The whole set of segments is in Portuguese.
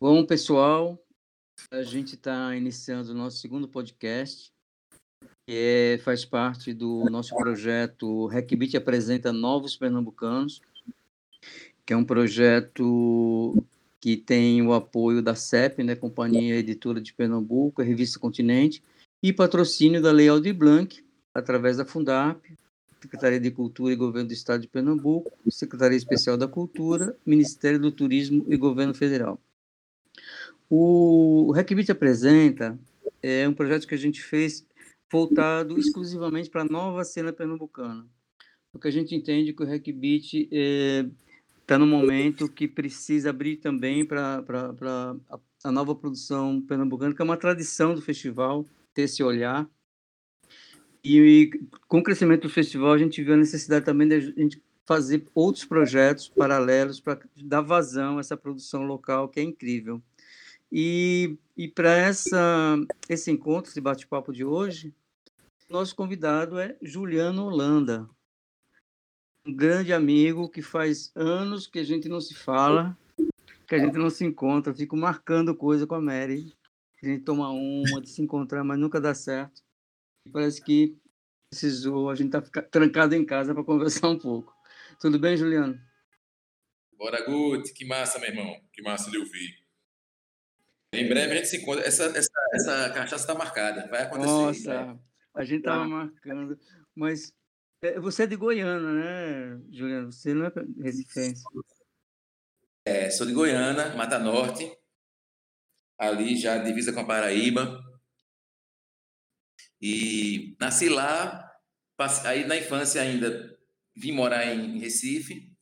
Bom, pessoal, a gente está iniciando o nosso segundo podcast, que é, faz parte do nosso projeto Recbit apresenta Novos Pernambucanos, que é um projeto que tem o apoio da CEP, né, Companhia Editora de Pernambuco, a Revista Continente, e patrocínio da Lei Aldir Blanc, através da Fundap, Secretaria de Cultura e Governo do Estado de Pernambuco, Secretaria Especial da Cultura, Ministério do Turismo e Governo Federal. O Requibit Apresenta é um projeto que a gente fez voltado exclusivamente para a nova cena pernambucana, porque a gente entende que o Requibit está é, tá no momento que precisa abrir também para a, a nova produção pernambucana, que é uma tradição do festival, ter esse olhar, e, com o crescimento do festival, a gente viu a necessidade também de a gente fazer outros projetos paralelos para dar vazão a essa produção local, que é incrível. E, e para esse encontro, esse bate-papo de hoje, nosso convidado é Juliano Holanda, um grande amigo que faz anos que a gente não se fala, que a gente não se encontra, fico marcando coisa com a Mary, a gente toma uma de se encontrar, mas nunca dá certo. Parece que precisou, a gente está trancado em casa para conversar um pouco. Tudo bem, Juliano? Bora, Guti. Que massa, meu irmão. Que massa de ouvir. Em breve a gente se encontra. Essa, essa, essa cachaça está marcada. Vai acontecer. Nossa, a gente estava tá. marcando. Mas é, você é de Goiânia, né, Juliano? Você não é recifense. É, sou de Goiânia, Mata Norte. Ali já divisa com a Paraíba. E nasci lá, aí na infância ainda vim morar em Recife,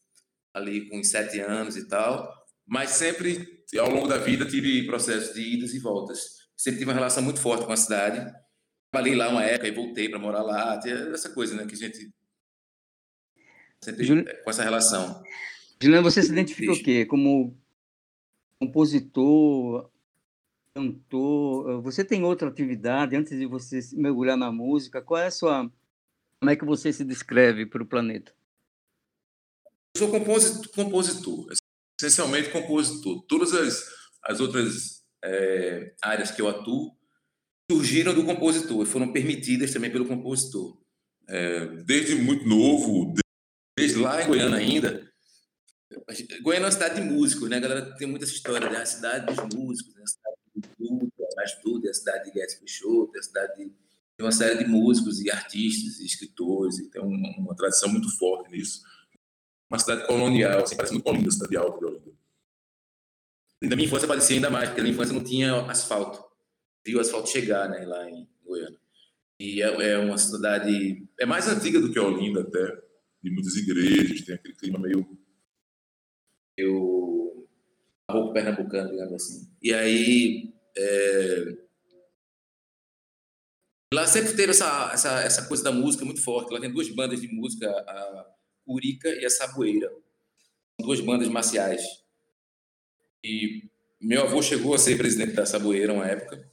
ali com sete anos e tal, mas sempre, ao longo da vida, tive processos de idas e voltas. Sempre tive uma relação muito forte com a cidade. Trabalhei lá uma época e voltei para morar lá, essa coisa, né, que a gente sempre Jul... com essa relação. Juliano, você se identifica o quê? Como compositor, cantor, você tem outra atividade antes de você mergulhar na música? Qual é a sua. Como é que você se descreve para o planeta? Eu sou compositor, compositor, essencialmente compositor. Todas as, as outras é, áreas que eu atuo surgiram do compositor e foram permitidas também pelo compositor. É, desde muito novo, desde lá em Goiânia ainda, Goiânia é uma cidade de músicos, né? A galera tem muita história, né? A cidade dos músicos, né? a cidade tudo, faz tudo, é a cidade de Guedes Peixoto, a cidade de, uma série de músicos e artistas e escritores, e tem uma, uma, tradição muito forte nisso. Uma cidade colonial, assim, parece muito Olinda, a cidade de Alto de Olinda. E na minha infância parecia ainda mais, porque na minha infância não tinha asfalto. Viu o asfalto chegar, né, lá em Goiânia. E é, é uma cidade, é mais antiga do que Olinda até, de muitas igrejas, tem aquele clima meio, meio roupa pernambucano, digamos assim. E aí, é... Lá sempre teve essa, essa, essa coisa da música muito forte. Lá tem duas bandas de música, a Curica e a Saboeira. Duas bandas marciais. E meu avô chegou a ser presidente da Saboeira uma época.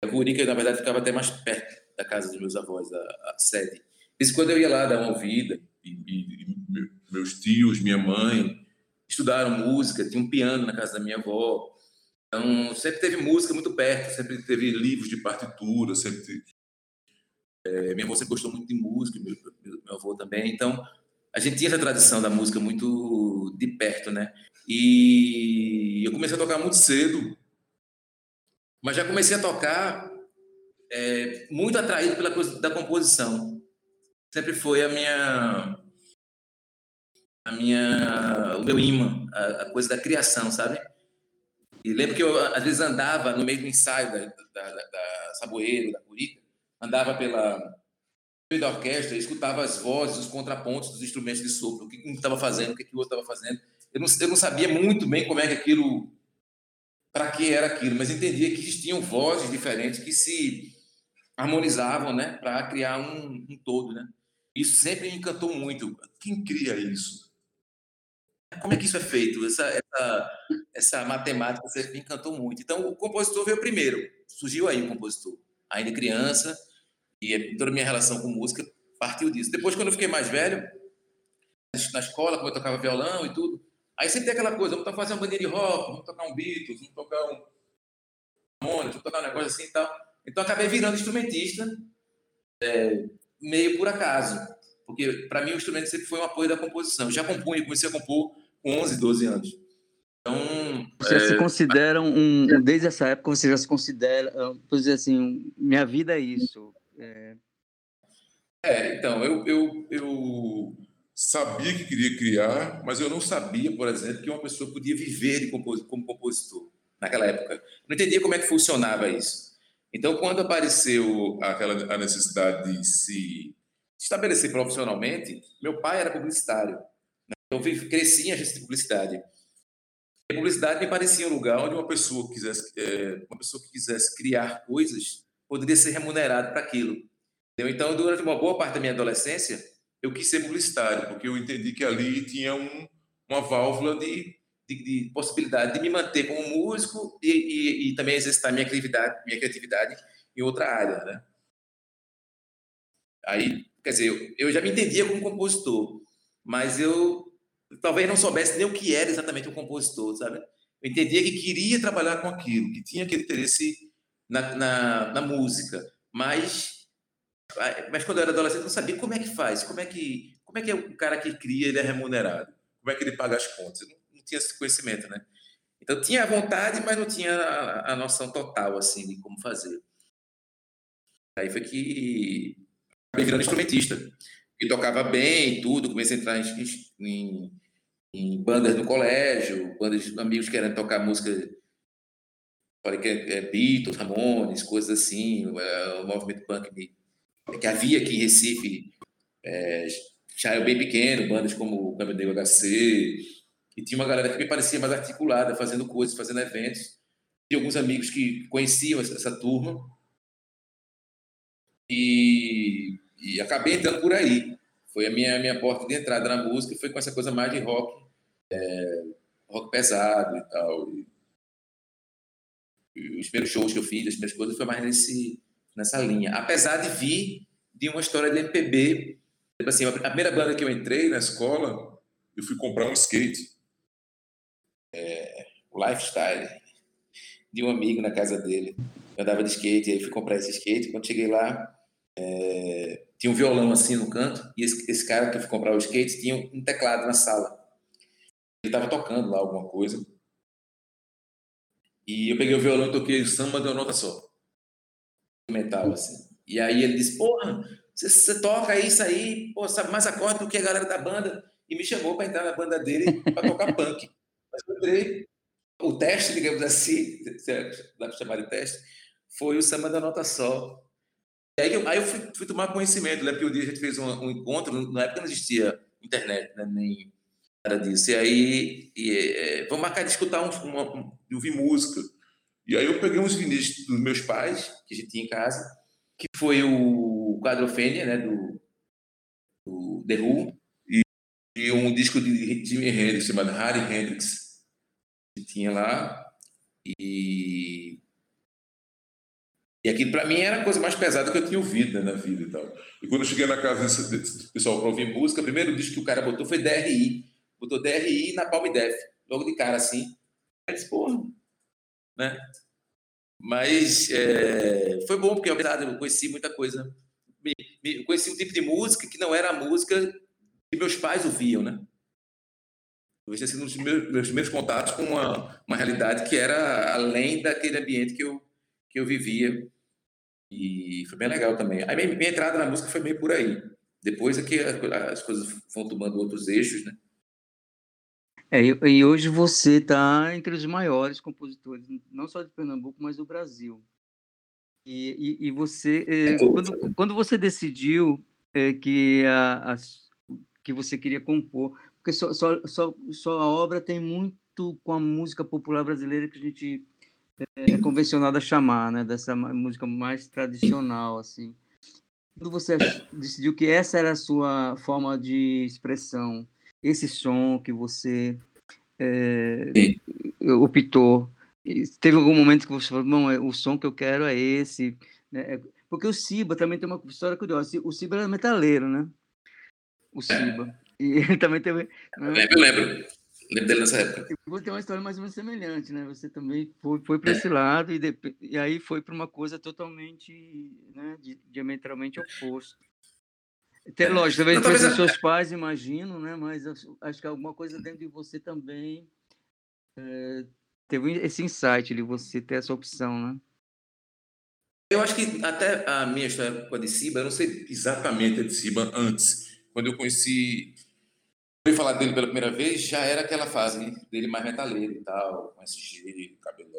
A Curica, na verdade, ficava até mais perto da casa dos meus avós, a, a sede. Isso quando eu ia lá dar uma ouvida, e, e, e meus tios, minha mãe, estudaram música, tinha um piano na casa da minha avó. Então, sempre teve música muito perto, sempre teve livros de partitura, sempre é, minha avó sempre gostou muito de música, meu, meu, meu, avô também. Então, a gente tinha essa tradição da música muito de perto, né? E eu comecei a tocar muito cedo, mas já comecei a tocar é, muito atraído pela coisa da composição. Sempre foi a minha a minha o meu imã, a, a coisa da criação, sabe? E lembro que eu, às vezes, andava no meio do ensaio da, da, da, da Saboeiro, da Curica, andava pela da orquestra, escutava as vozes, os contrapontos dos instrumentos de sopro, o que um estava fazendo, o que o outro estava fazendo. Eu não, eu não sabia muito bem como é que aquilo, para que era aquilo, mas entendia que existiam vozes diferentes que se harmonizavam, né, para criar um, um todo, né. Isso sempre me encantou muito. Quem cria isso? Como é que isso é feito? Essa, essa, essa matemática você me encantou muito. Então, o compositor veio primeiro. Surgiu aí o compositor. Ainda criança, e toda a minha relação com música partiu disso. Depois, quando eu fiquei mais velho, na escola, como eu tocava violão e tudo, Aí sempre tem aquela coisa, vamos fazer uma bandeira de rock, vamos tocar um Beatles, vamos tocar um Ramones, vamos tocar um negócio assim e tal. Então acabei virando instrumentista, é, meio por acaso, porque para mim o instrumento sempre foi um apoio da composição. Eu já compunha, comecei a compor com 11, 12 anos. Então, você é... se considera um, desde essa época você já se considera, por dizer assim, minha vida é isso. É, é então, eu, eu, eu sabia que queria criar, mas eu não sabia, por exemplo, que uma pessoa podia viver compos como compositor naquela época. Não entendia como é que funcionava isso. Então, quando apareceu aquela a necessidade de se estabelecer profissionalmente, meu pai era publicitário. Né? Eu cresci em agência de publicidade. A publicidade me parecia um lugar onde uma pessoa que quisesse, é, uma pessoa que quisesse criar coisas poderia ser remunerado para aquilo. Então, durante uma boa parte da minha adolescência, eu quis ser publicitário, porque eu entendi que ali tinha um, uma válvula de de, de, possibilidade de me manter como músico e, e, e, também exercitar minha criatividade, minha criatividade em outra área, né? Aí, quer dizer, eu, eu já me entendia como compositor, mas eu talvez não soubesse nem o que era exatamente um compositor, sabe? Eu entendia que queria trabalhar com aquilo, que tinha aquele interesse na, na, na música, mas mas quando eu era adolescente eu não sabia como é que faz, como é que como é que é o cara que cria ele é remunerado, como é que ele paga as contas. Não, não tinha esse conhecimento, né? Então tinha a vontade, mas não tinha a, a noção total assim de como fazer. Aí foi que acabei virando instrumentista. E tocava bem, tudo, comecei a entrar em, em, em bandas no colégio, bandas de amigos querendo tocar música falei que é, é Beatles, Ramones, coisas assim, é, o movimento punk que havia aqui em Recife, é, já eu bem pequeno, bandas como o Negro HC, e tinha uma galera que me parecia mais articulada, fazendo coisas, fazendo eventos. Tinha alguns amigos que conheciam essa, essa turma. E, e, acabei entrando por aí. Foi a minha, minha porta de entrada na música, foi com essa coisa mais de rock, é, rock pesado e tal. E, e os primeiros shows que eu fiz, as primeiras coisas, foi mais nesse, nessa linha. Apesar de vir de uma história de MPB. Tipo assim, a primeira banda que eu entrei na escola, eu fui comprar um skate é, o lifestyle de um amigo na casa dele. Eu andava de skate, aí fui comprar esse skate. Quando cheguei lá, é, tinha um violão assim no canto, e esse, esse cara que foi comprar o skate tinha um teclado na sala. Ele estava tocando lá alguma coisa. E eu peguei o violão e toquei o samba de uma nota só. Metal, assim. E aí ele disse: Porra, você, você toca isso aí, pô, sabe mais acorde do que a galera da banda. E me chamou para entrar na banda dele para tocar punk. Mas eu entrei. O teste, digamos assim, dá para chamar de teste, foi o samba da nota só. E aí, eu, aí eu fui, fui, tomar conhecimento, né? Porque o dia a gente fez um, um, encontro, na época não existia internet, né? nem nada disso. E aí, e, é, vamos marcar de escutar um, uma, um, de ouvir música. E aí eu peguei uns vinis dos meus pais, que a gente tinha em casa, que foi o Quadrofênia, né? Do, do The Who, e um disco de Jimi Hendrix chamado Harry Hendrix que tinha lá e e aquilo para mim era a coisa mais pesada que eu tinha ouvido né, na vida e tal. E quando eu cheguei na casa desse, desse pessoal para ouvir música, o primeiro disco que o cara botou foi DRI. Botou DRI na Palm Def, logo de cara assim. Eu disse, porra, né? Mas é, foi bom, porque eu conheci muita coisa. Me, me, conheci um tipo de música que não era a música que meus pais ouviam, né? Talvez tenha sido um dos meus, meus contatos com uma, uma realidade que era além daquele ambiente que eu, que eu vivia. E foi bem legal também. A minha, minha entrada na música foi meio por aí. Depois é que as coisas vão tomando outros eixos, né? É, e hoje você está entre os maiores compositores, não só de Pernambuco, mas do Brasil. E, e, e você, é, quando, quando, você decidiu é, que a, as, que você queria compor. Porque só, só, só, só a obra tem muito com a música popular brasileira que a gente é, é convencionado a chamar, né? Dessa música mais tradicional, assim. Quando você decidiu que essa era a sua forma de expressão, esse som que você é, optou, teve algum momento que você falou, não, é, o som que eu quero é esse, né? É, porque o Siba também tem uma história curiosa. O Siba era metaleiro, né? o Siba. E ele também teve. Né? Eu lembro, eu lembro. Lembro dele nessa época. Você tem uma história mais ou menos semelhante, né? Você também foi, foi para é. esse lado e, de, e aí foi para uma coisa totalmente, né, diametralmente oposto. Tem, lógico, talvez, não, talvez seus pais, imagino, né? Mas acho que alguma coisa dentro de você também é, teve esse insight de você ter essa opção, né? Eu acho que até a minha história com a Siba, eu não sei exatamente a Siba antes. Quando eu conheci, eu falar dele pela primeira vez, já era aquela fase dele mais metaleiro e tal, com e tal, tudo.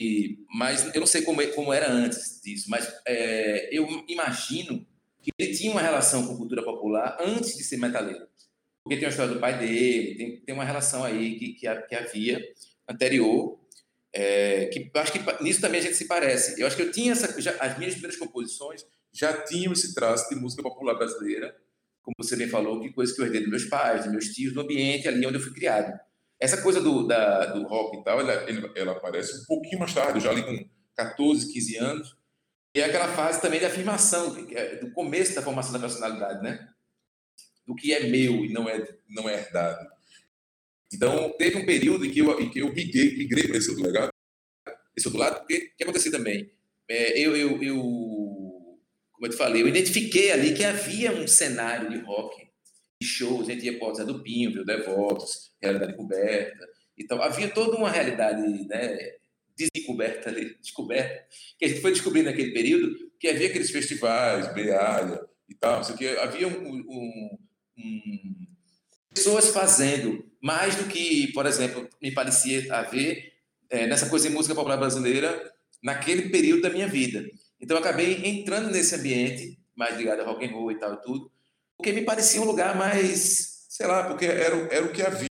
E, mas eu não sei como, como era antes disso, mas é, eu imagino que ele tinha uma relação com cultura popular antes de ser metaleiro. Porque tem a história do pai dele, tem, tem uma relação aí que, que, que havia anterior é, que acho que nisso também a gente se parece. Eu acho que eu tinha essa, já, as minhas primeiras composições já tinham esse traço de música popular brasileira, como você bem falou, que coisa que eu herdei dos meus pais, dos meus tios, do ambiente ali onde eu fui criado. Essa coisa do, da, do rock e tal, ela, ela aparece um pouquinho mais tarde, já ali com 14, 15 anos, e é aquela fase também de afirmação, é do começo da formação da personalidade, né? Do que é meu e não é, não é herdado. Então, teve um período em que eu, em que eu migrei, migrei para esse outro lado, esse outro lado, porque o que aconteceu também? É, eu, eu, eu, como eu te falei, eu identifiquei ali que havia um cenário de rock, shows, ia para do Pinho, viu, Devotos, Realidade Coberta, então havia toda uma realidade né, descoberta ali, descoberta, que a gente foi descobrindo naquele período, que havia aqueles festivais, Bealha e tal, que havia um, um, um pessoas fazendo mais do que, por exemplo, me parecia haver é, nessa coisa de música popular brasileira naquele período da minha vida. Então eu acabei entrando nesse ambiente mais ligado a rock and roll e tal e tudo, porque me parecia um lugar mais, sei lá, porque era, era o que havia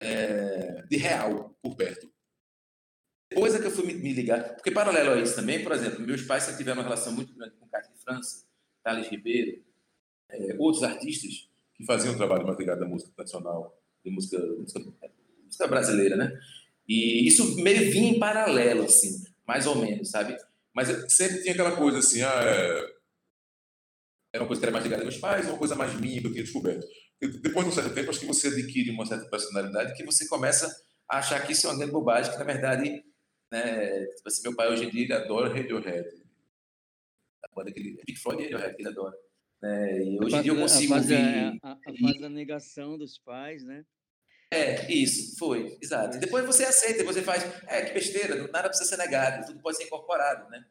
é, de real por perto. Depois é que eu fui me, me, ligar, porque paralelo a isso também, por exemplo, meus pais sempre tiveram uma relação muito grande com Cássio de França, Thales Ribeiro, é, outros artistas que faziam um trabalho mais ligado à música tradicional, de música, música, música, brasileira, né? E isso meio vinha em paralelo, assim, mais ou menos, sabe? Mas sempre tinha aquela coisa assim, ah, é... era uma coisa que era mais ligada aos meus pais, uma coisa mais minha que eu tinha descoberto. depois de um certo tempo, acho que você adquire uma certa personalidade que você começa a achar que isso é uma grande bobagem, que na verdade, né, tipo assim, meu pai hoje em dia ele adora Radiohead. A banda que ele, Big Floyd e Radiohead que ele adora. Né? E hoje em dia eu consigo a fase, ouvir... A, a, fase da negação dos pais, né? É, isso, foi, exato. Depois você aceita, você faz, é, que besteira, nada precisa ser negado, tudo pode ser incorporado, né?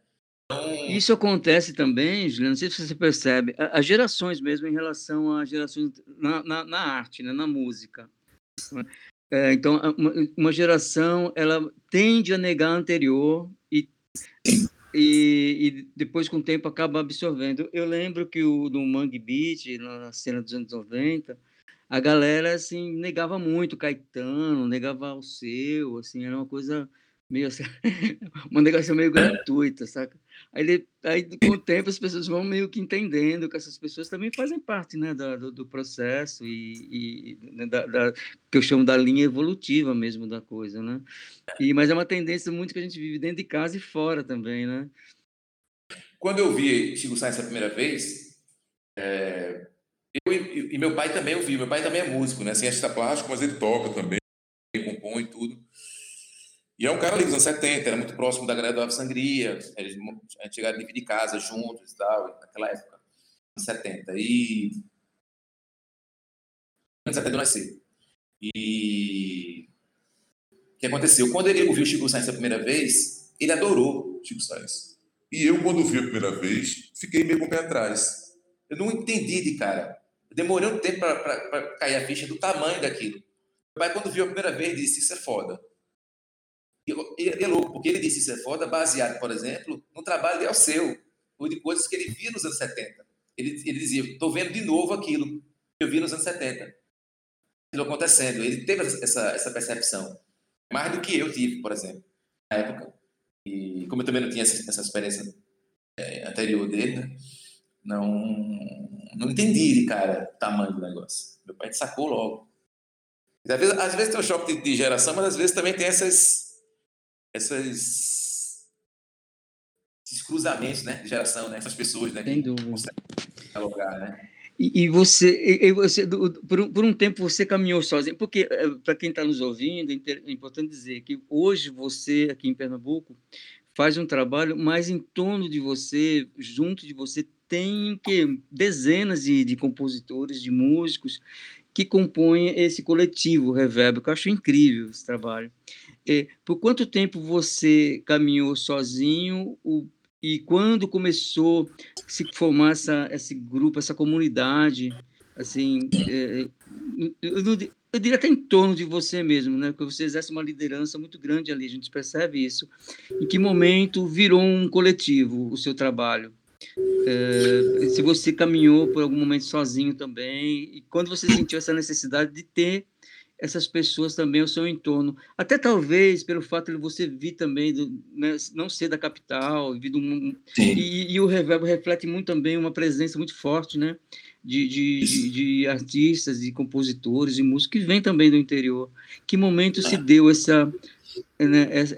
Então... Isso acontece também, Juliano, não sei se você percebe, as gerações mesmo em relação às gerações na, na, na arte, né, na música. É, então, uma, uma geração, ela tende a negar a anterior e e, e, depois, com o tempo, acaba absorvendo. Eu lembro que o do Mangue Beat, na cena dos anos 90, a galera assim, negava muito Caetano, negava o seu, assim, era uma coisa meio assim, uma negação meio gratuita, saca? Aí, aí, com o tempo, as pessoas vão meio que entendendo que essas pessoas também fazem parte né, do, do, processo e, e né, da, da, que eu chamo da linha evolutiva mesmo da coisa, né? E, mas é uma tendência muito que a gente vive dentro de casa e fora também, né? Quando eu vi Chico Sainz a primeira vez, é, eu e, e, meu pai também ouvi. Meu pai também é músico, né? Cientista plástico, mas ele toca também, compõe tudo. E é um cara ali dos anos 70, era muito próximo da galera do Ave Sangria, eles, a gente chegaram a dividir casa juntos e tal, naquela época, anos 70. E. Anos 70 eu nasci. E. O que aconteceu? Quando ele ouviu o Chico Sainz a primeira vez, ele adorou Chico Sainz. E eu, quando vi a primeira vez, fiquei meio com o pé atrás. Eu não entendi de cara. Eu demorei um tempo para cair a ficha do tamanho daquilo. Meu pai, quando viu a primeira vez, disse: Isso é foda. E é louco, porque ele disse isso é foda, baseado, por exemplo, no trabalho de Alceu, ou de coisas que ele via nos anos 70. Ele, ele dizia, estou vendo de novo aquilo que eu vi nos anos 70. Aquilo acontecendo. Ele teve essa, essa percepção. Mais do que eu tive, por exemplo, na época. E como eu também não tinha essa, essa experiência é, anterior dele, né? não, não entendi, cara, o tamanho do negócio. Meu pai sacou logo. Às vezes, às vezes tem um choque de, de geração, mas às vezes também tem essas essas, esses cruzamentos né, de geração, né, essas pessoas né, Sem dúvida. dialogar. Né? E, e você, e você por, um, por, um, tempo, você caminhou sozinho, porque, eh, para quem está nos ouvindo, é, é importante dizer que hoje você, aqui em Pernambuco, faz um trabalho, mas em torno de você, junto de você, tem que dezenas de, de compositores, de músicos que compõem esse coletivo Reverb, que eu acho incrível esse trabalho. É, por quanto tempo você caminhou sozinho o, e quando começou a se formar essa, esse grupo, essa comunidade, assim, é, eu, não, eu, diria até em torno de você mesmo, né? Porque você exerce uma liderança muito grande ali, a gente percebe isso. Em que momento virou um coletivo o seu trabalho? É, se você caminhou por algum momento sozinho também, e quando você sentiu essa necessidade de ter essas pessoas também ao seu entorno. Até talvez pelo fato de você vir também, do, né, não ser da capital, vir do, e, e, o Reverbo reflete muito também uma presença muito forte né, de, de, de, de artistas, de compositores, de músicos que vêm também do interior. Que momento se deu essa, né, essa,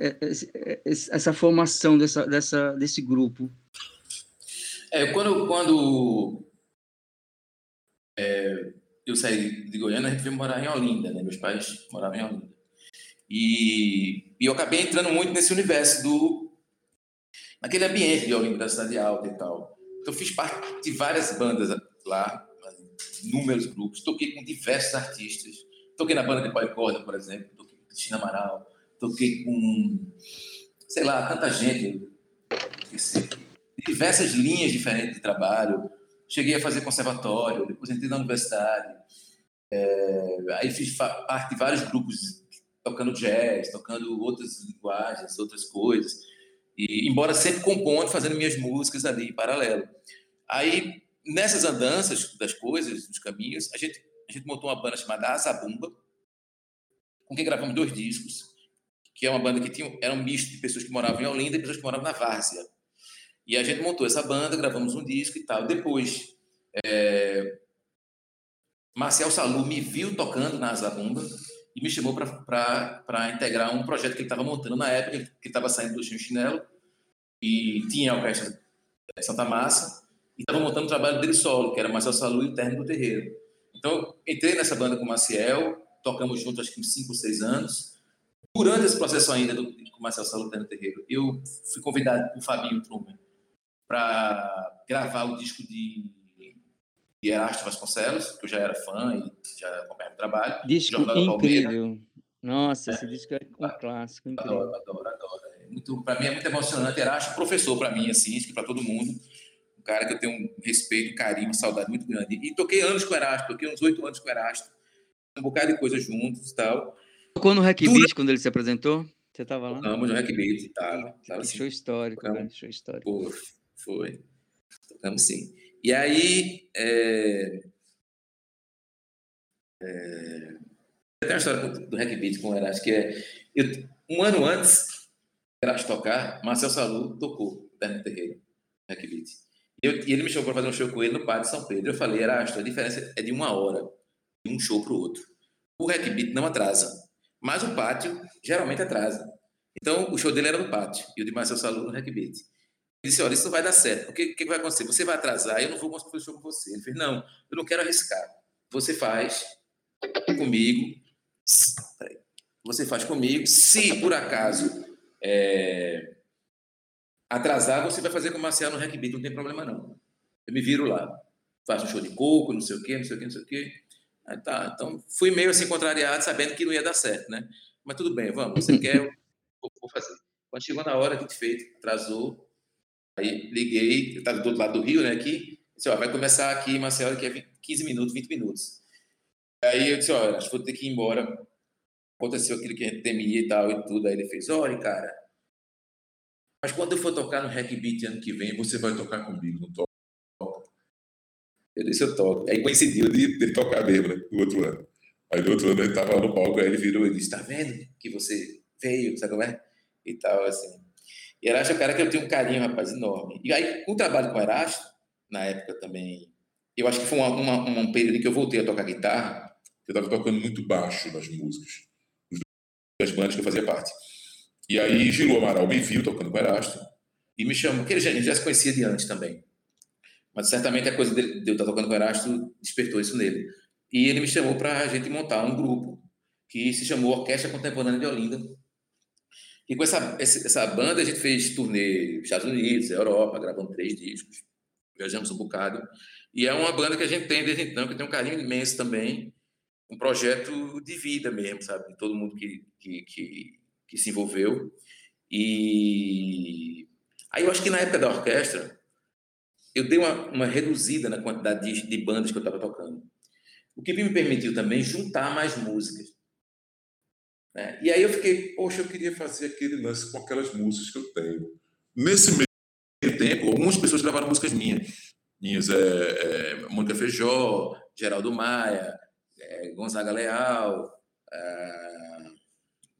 essa formação dessa, dessa, desse grupo? É, quando, quando é, eu saí de Goiânia, a gente veio morar em Olinda, né? Meus pais moravam em Olinda. E, e eu acabei entrando muito nesse universo do... naquele ambiente de Olinda, da cidade alta e tal. Então, fiz parte de várias bandas lá, inúmeros grupos. Toquei com diversos artistas. Toquei na banda de Pai por exemplo. Toquei com Cristina Amaral. Toquei com, sei lá, tanta gente. Diversas linhas diferentes de trabalho cheguei a fazer conservatório, depois entrei na universidade, é, aí fiz parte de vários grupos tocando jazz, tocando outras linguagens, outras coisas, e embora sempre compondo, fazendo minhas músicas ali em paralelo. Aí, nessas andanças das coisas, dos caminhos, a gente, a gente montou uma banda chamada Azabumba, com quem gravamos dois discos, que é uma banda que tinha, era um misto de pessoas que moravam em Olinda e pessoas que moravam na Várzea. E a gente montou essa banda, gravamos um disco e tal. Depois, é... Marcel Salu me viu tocando na Zabumba e me chamou para integrar um projeto que ele estava montando na época, que estava saindo do Chinelo, e tinha a orquestra Santa Massa, e estava montando o trabalho dele solo, que era Marcel Salu e o Terno do Terreiro. Então, entrei nessa banda com o Marcel, tocamos juntos acho que uns 5, 6 anos. Durante esse processo ainda do, com o Marcel Salu e o Terno do Terreiro, eu fui convidado por Fabinho Truman para gravar o disco de, de Erasto Vasconcelos, que eu já era fã e já acompanhava o trabalho. Disco incrível. Nossa, esse é. disco é um clássico. Incrível. Adoro, adoro, adoro. É muito, para mim é muito emocionante. Erasto, professor para mim, assim, acho que para todo mundo. Um cara que eu tenho um respeito, um carinho, uma saudade muito grande. E toquei anos com o Erasto, toquei uns oito anos com o Erasto. Um bocado de coisa juntos e tal. Tocou no Hack Beat quando ele se apresentou? Você estava lá? Tocamos no Hack Beat e tal. Assim. Show histórico, cara, show histórico. Pô, foi. Tocamos sim. E aí. É... É... Tem uma história do Hack Beat com o Erasto, que é. Eu, um ano antes de Erasto tocar, Marcel Salu tocou Terno Terreiro, Hack Beat. E, eu, e ele me chamou para fazer um show com ele no Pátio de São Pedro. Eu falei, Erasto, a diferença é de uma hora de um show para o outro. O Hack Beat não atrasa, mas o pátio geralmente atrasa. Então, o show dele era no pátio e o de Marcel Salu no Hack Beat disse, olha, isso não vai dar certo. O que, que vai acontecer? Você vai atrasar, eu não vou conseguir fazer show com você. Ele fez, não, eu não quero arriscar. Você faz comigo, você faz comigo. Se, por acaso, é, atrasar, você vai fazer com o Marcel no Hackbeat, não tem problema não. Eu me viro lá. Faço um show de coco, não sei o quê, não sei o quê, não sei o quê. Aí tá, então fui meio assim contrariado, sabendo que não ia dar certo, né? Mas tudo bem, vamos, você quer, eu vou fazer. Quando chegou na hora, a gente fez, atrasou, Aí liguei, eu estava do outro lado do Rio, né, aqui, disse, ó, vai começar aqui, Marcelo, daqui a 15 minutos, 20 minutos. Aí eu disse, olha, acho que vou ter que ir embora. Aconteceu aquilo que a gente temia e tal e tudo. Aí ele fez, olha, cara, mas quando eu for tocar no Hack Beat ano que vem, você vai tocar comigo, não toca? Eu disse, eu toco. Aí coincidiu de, tocar mesmo, né, no outro ano. Aí no outro ano ele estava no palco, aí ele virou e disse, tá vendo que você veio, sabe como é? E tal, assim. Erasto é um cara que eu tenho um carinho, rapaz, enorme. E aí, o trabalho com Erasto, na época também, eu acho que foi uma, uma, um período em que eu voltei a tocar guitarra. Eu estava tocando muito baixo nas músicas, das bandas que eu fazia parte. E aí, Gilo Amaral me viu tocando com Erasto. E me chamou, porque ele já, já se conhecia de antes também. Mas certamente a coisa dele, de eu estar tocando com Erasto despertou isso nele. E ele me chamou para a gente montar um grupo que se chamou Orquestra Contemporânea de Olinda. E com essa, essa banda a gente fez turnê nos Estados Unidos, Europa, gravando três discos, viajamos um bocado. E é uma banda que a gente tem desde então, que tem um carinho imenso também, um projeto de vida mesmo, sabe? De todo mundo que, que, que, que se envolveu. E aí eu acho que na época da orquestra, eu dei uma, uma reduzida na quantidade de, de bandas que eu estava tocando. O que me permitiu também juntar mais músicas. Né? E aí eu fiquei, poxa, eu queria fazer aquele lance com aquelas músicas que eu tenho. Nesse meio tempo, algumas pessoas gravaram músicas minhas. Minhas, é, é, Mônica Feijó, Geraldo Maia, é, Gonzaga Leal, é,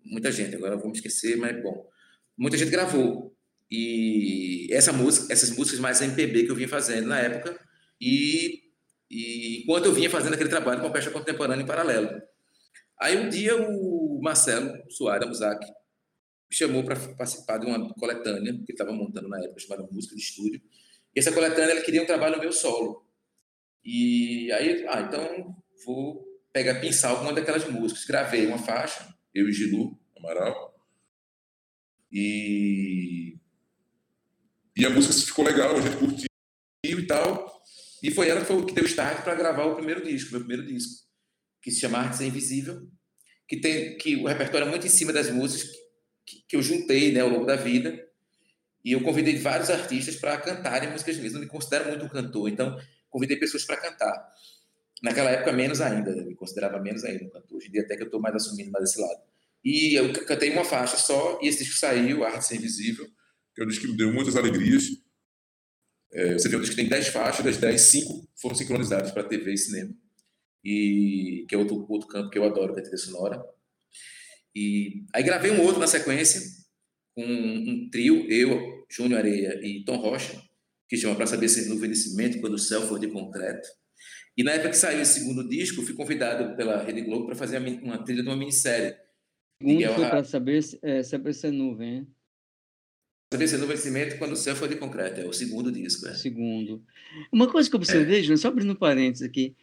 muita gente, agora vou me esquecer, mas bom. Muita gente gravou. E essa música, essas músicas mais MPB que eu vinha fazendo na época, e, e enquanto eu vinha fazendo aquele trabalho com a peça contemporânea em paralelo. Aí um dia o Marcelo Soares Musac me chamou para participar de uma coletânea que ele estava montando na época, chamada Música de Estúdio. E essa coletânea ele queria um trabalho meu solo. E aí, ah, então vou pegar pincel com uma daquelas músicas. Gravei uma faixa, eu e Gilu Amaral. E e a música ficou legal, a gente curtiu e tal. E foi ela que, foi, que deu start para gravar o primeiro disco, meu primeiro disco que se chama Artes Invisível, que tem que o repertório é muito em cima das músicas que, que eu juntei né, ao longo da vida. E eu convidei vários artistas para cantarem músicas minhas. Não me considero muito um cantor, então convidei pessoas para cantar. Naquela época, menos ainda, eu me considerava menos ainda um cantor. Hoje em dia, até que eu estou mais assumindo mais esse lado. E eu cantei uma faixa só, e esse disco saiu, Artes Invisível, que é um disco que me deu muitas alegrias. É, você vê, um disco que tem 10 faixas, das 10, 5 foram sincronizadas para TV e cinema e que é outro, outro campo que eu adoro, que é a trilha sonora. E aí gravei um outro na sequência, com um, trio, eu, Júnior Areia e Tom Rocha, que chama Para Saber Se Nuvem de Cimento, Quando o Céu For de Concreto. E na época que saiu esse segundo disco, fui convidado pela Rede Globo para fazer uma trilha de uma minissérie. Segundo foi para saber, é, saber se é nuvem, hein? Saber se é nuvem de cimento quando o céu for de concreto. É o segundo disco. É. Segundo. Uma coisa que eu observei, é. só abrindo um parênteses aqui,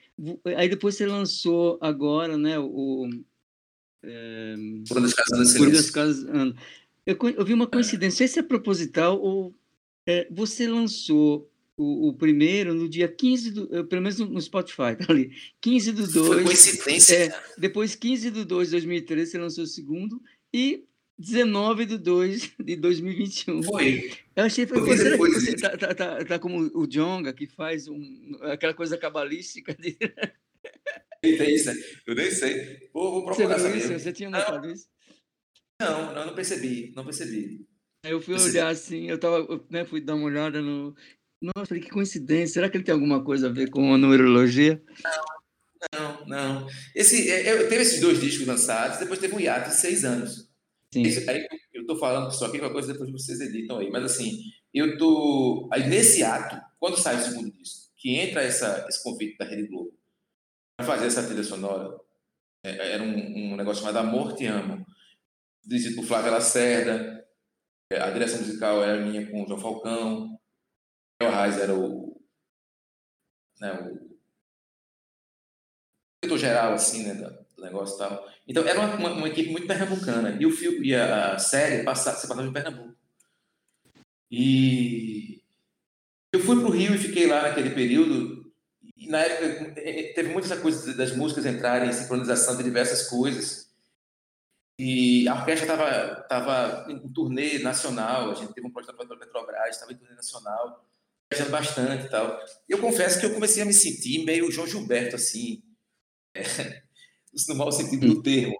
Aí depois você lançou agora, né, o... É, Por das Casas Por das Casas eu, eu vi uma coincidência, não sei se é proposital ou é, você lançou o, o, primeiro no dia 15 do, eh, pelo menos no, Spotify, tá ali, 15 do 2. Foi coincidência. É, depois 15 do 2 de 2013 você lançou o segundo e 19 de 2 de 2021. Foi. Eu achei que você, você tá, tá, tá, tá, como o Jonga, que faz um, aquela coisa cabalística de... Eita, isso, eu nem sei. Vou, vou procurar você isso? Você tinha notado isso? Não, não, não percebi, não percebi. Eu fui olhar assim, eu tava, né, fui dar uma olhada no... Nossa, que coincidência, será que ele tem alguma coisa a ver com a numerologia? Não, não, não. Esse, é, eu, teve esses dois discos lançados, depois teve um hiato de seis anos. Sim. Isso, aí eu estou falando só aqui, uma coisa depois vocês editam aí. Mas assim, eu tô. Aí nesse ato, quando sai o segundo disco, que entra essa, esse convite da Rede Globo para fazer essa trilha sonora, é, era um, um, negócio chamado Amor Te Amo, dirigido por Flávia Lacerda. É, a direção musical era minha com o João Falcão. O Reis era o. Né, o diretor geral, assim, né, negócio e tal. Então, era uma, uma, uma, equipe muito pernambucana. E, o filme, e a série passa, se passava em Pernambuco. E eu fui para o Rio e fiquei lá naquele período. E na época teve muita coisa das músicas entrarem em sincronização de diversas coisas. E a orquestra estava tava em turnê nacional. A gente teve um projeto para Petrobras, estava em turnê nacional, viajando bastante e tal. Eu confesso que eu comecei a me sentir meio João Gilberto, assim. É, no mau sentido do termo,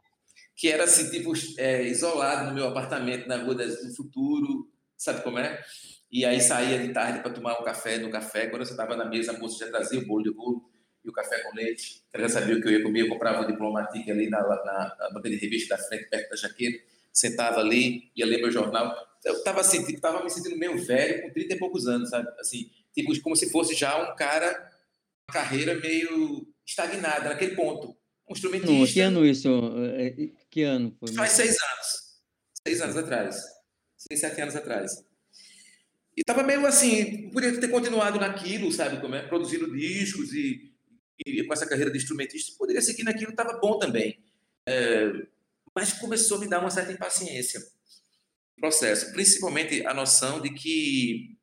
que era assim, tipo, é, isolado no meu apartamento na Rua do Futuro, sabe como é? E aí saía de tarde para tomar um café no café. Quando você estava na mesa, a moça já trazia o bolo de bolo e o café com leite. Ela já sabia o que eu ia comer. Eu comprava o diplomatique ali na, na, na bandeira de revista da frente, perto da jaqueta. Sentava ali, ia ler meu jornal. Eu estava assim, tipo, tava me sentindo meio velho, com 30 e poucos anos, sabe? Assim, tipo, como se fosse já um cara, uma carreira meio estagnada, naquele ponto um instrumentista. Não, que ano isso? É, que ano foi? Faz seis anos. Seis anos atrás. Seis, sete anos atrás. e estava meio assim, podia ter continuado naquilo, sabe como é? Produzindo discos e, e com essa carreira de instrumentista, poderia seguir naquilo, estava bom também. É, mas começou a me dar uma certa impaciência no processo, principalmente a noção de que,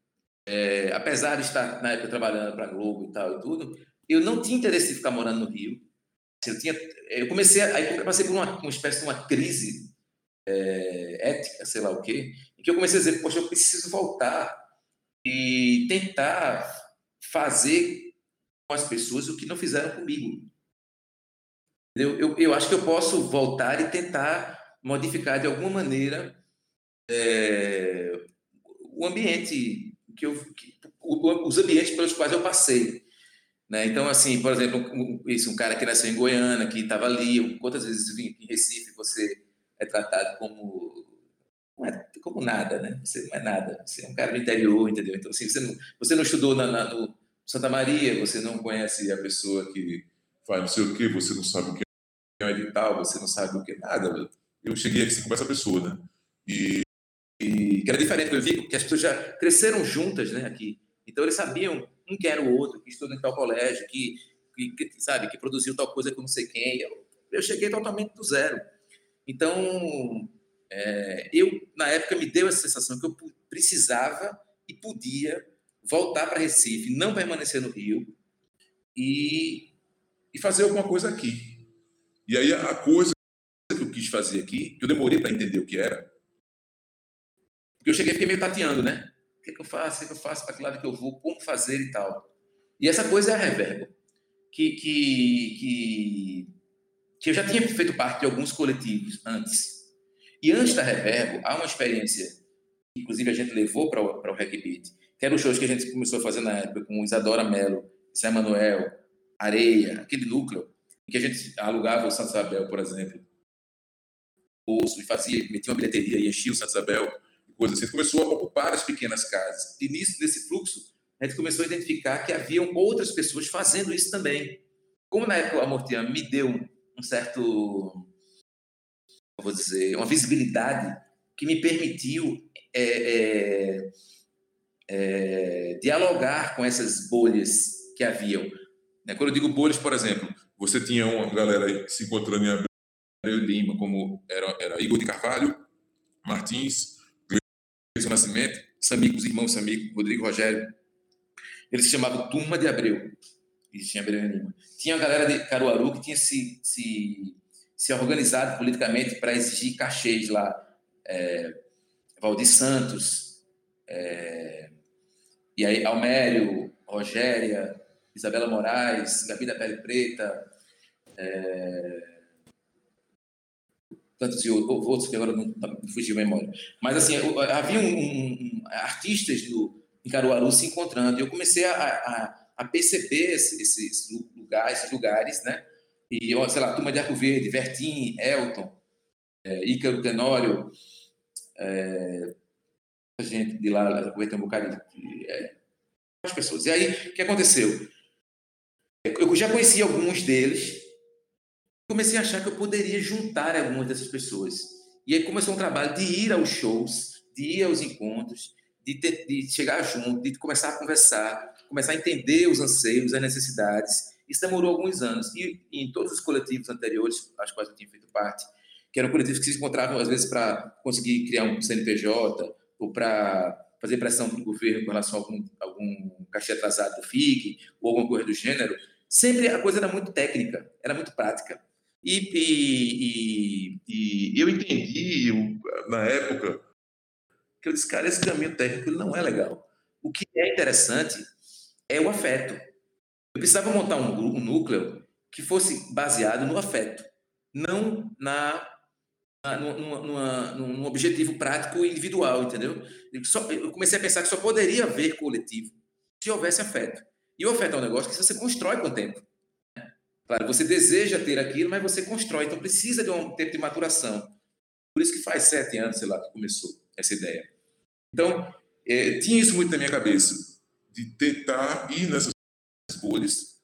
é, apesar de estar na época trabalhando para a Globo e tal e tudo, eu não tinha interesse em ficar morando no Rio. Eu, tinha, eu comecei, aí eu passei por uma, uma espécie de uma crise é, ética, sei lá o quê, em que eu comecei a dizer, poxa, eu preciso voltar e tentar fazer com as pessoas o que não fizeram comigo. Eu, eu, eu acho que eu posso voltar e tentar modificar de alguma maneira é, o ambiente que eu, que, os ambientes pelos quais eu passei. Né? Então, assim, por exemplo, um, isso, um cara que nasceu em Goiânia, que estava ali, quantas vezes vim em Recife, você é tratado como não é como nada, né? Você não é nada. Você é um cara do interior, entendeu? Então, assim, você não, você não estudou na, na, no Santa Maria, você não conhece a pessoa que faz não sei o quê, você não sabe o que é um edital, você não sabe o que é nada. Eu cheguei aqui com essa pessoa, né? E, e que era diferente, eu vi que as pessoas já cresceram juntas, né, aqui. Então, eles sabiam um que era o outro, que estudou em tal colégio, que, que, que sabe, que produziu tal coisa que não sei quem. Eu, eu cheguei totalmente do zero. Então, é, eu, na época, me deu essa sensação que eu precisava e podia voltar para Recife, não permanecer no Rio e, e fazer alguma coisa aqui. E aí a coisa que eu quis fazer aqui, que eu demorei para entender o que era, porque eu cheguei e fiquei meio tateando, né? O que, é que eu faço? O que, é que eu faço? Para que lado que eu vou? Como fazer e tal. E essa coisa é a reverbo, que, que, que que eu já tinha feito parte de alguns coletivos antes. E antes da Reverbo, há uma experiência, que inclusive a gente levou para o, para o Beat, que eram shows que a gente começou a fazer na época com Isadora Mello, Zé Manuel, Areia, aquele núcleo, em que a gente alugava o Santa Isabel, por exemplo, bolso, e fazia, metia uma bilheteria e enchia o Santa Isabel, coisa assim. Começou a ocupar as pequenas casas. E nisso, nesse fluxo, a gente começou a identificar que haviam outras pessoas fazendo isso também. Como na época o Amortian me deu um certo, vou dizer, uma visibilidade que me permitiu é, é, é, dialogar com essas bolhas que haviam. Né, quando eu digo bolhas, por exemplo, você tinha uma galera se encontrando em Abreu Lima, como era, era Igor de Carvalho, Martins, Gleison Nascimento, Samico, os irmãos Samico, Rodrigo Rogério. Eles se chamavam Turma de Abreu e tinha Lima. Tinha a galera de Caruaru que tinha se, se, se organizado politicamente para exigir cachês lá. É, Valdir Santos, é, e aí Almério, Rogéria, Isabela Moraes, Gabi da Pele Preta, é, tantos e outros que agora não, não fugiu a memória. Mas assim, havia um, um, artistas do, em Caruaru se encontrando, e eu comecei a, a a perceber esses, lugares, esses lugares, né? E, sei lá, Turma de Arco Verde, Vertim, Elton, é, Ícaro Tenório, é, a gente de lá, aproveitei um bocado de, é, as pessoas. E aí, o que aconteceu? Eu já conhecia alguns deles, comecei a achar que eu poderia juntar algumas dessas pessoas. E aí começou um trabalho de ir aos shows, de ir aos encontros, de, ter, de chegar junto, de começar a conversar, começar a entender os anseios, as necessidades. Isso demorou alguns anos. E, em todos os coletivos anteriores, às quais eu tinha feito parte, que eram coletivos que se encontravam, às vezes, para conseguir criar um CNPJ ou para fazer pressão para o governo com relação a algum, algum cachê atrasado do FIC ou alguma coisa do gênero, sempre a coisa era muito técnica, era muito prática. E, e, e, e eu entendi, na época, que eu disse, cara, esse caminho técnico não é legal. O que é interessante é o afeto. Eu precisava montar um, um núcleo que fosse baseado no afeto, não na, na numa, numa, num objetivo prático individual, entendeu? Só, eu comecei a pensar que só poderia haver coletivo se houvesse afeto. E o afeto é um negócio que você constrói com o tempo. Claro, você deseja ter aquilo, mas você constrói, então precisa de um tempo de maturação. Por isso que faz sete anos, sei lá, que começou essa ideia. Então, é, tinha isso muito na minha cabeça, de tentar ir nessas bolhas,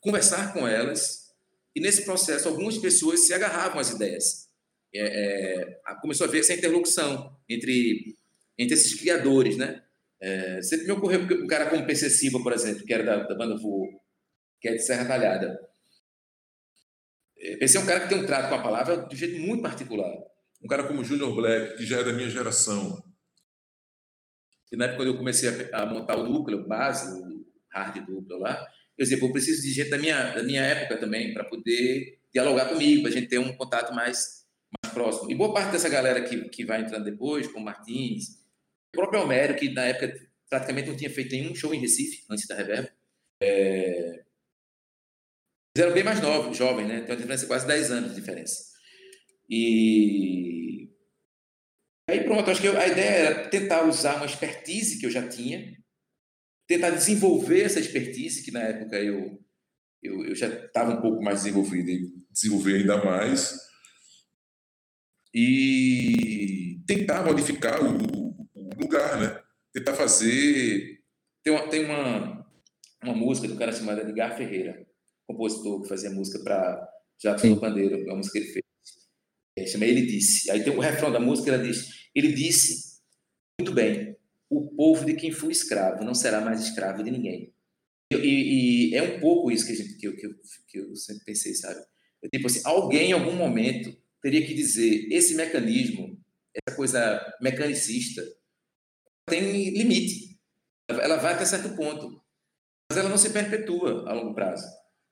conversar com elas, e nesse processo algumas pessoas se agarravam às ideias. É, é, começou a haver essa interlocução entre, entre esses criadores, né? É, sempre me ocorreu um cara como PC Silva, por exemplo, que era da, da banda Voo, que é de Serra Talhada. PC é um cara que tem um trato com a palavra de um jeito muito particular. Um cara como Junior Black, que já é da minha geração. E na época quando eu comecei a, montar o núcleo, base, o hard núcleo lá, eu dizia, eu preciso de gente da minha, da minha época também, para poder dialogar comigo, para a gente ter um contato mais, mais próximo. E boa parte dessa galera que, que vai entrando depois, como Martins, o próprio Almério, que na época praticamente não tinha feito nenhum show em Recife, antes da Reverb, é... eram bem mais novos, jovens, né? Tem uma diferença de quase 10 anos de diferença. E aí pronto, acho que a ideia era tentar usar uma expertise que eu já tinha, tentar desenvolver essa expertise, que na época eu, eu, eu já estava um pouco mais desenvolvido e desenvolver ainda mais, e tentar modificar o, o lugar, né? Tentar fazer. Tem uma, tem uma, uma música do cara chamado Edgar Ferreira, compositor que fazia música para Jackson do Pandeiro, é uma música que ele fez. É, chama Ele Disse. Aí tem o refrão da música, ela diz: Ele disse, muito bem, o povo de quem foi escravo não será mais escravo de ninguém. E, e, e é um pouco isso que, a gente, que, eu, que, eu, que eu sempre pensei, sabe? Eu, tipo assim, alguém em algum momento teria que dizer: esse mecanismo, essa coisa mecanicista, tem limite. Ela vai até certo ponto, mas ela não se perpetua a longo prazo.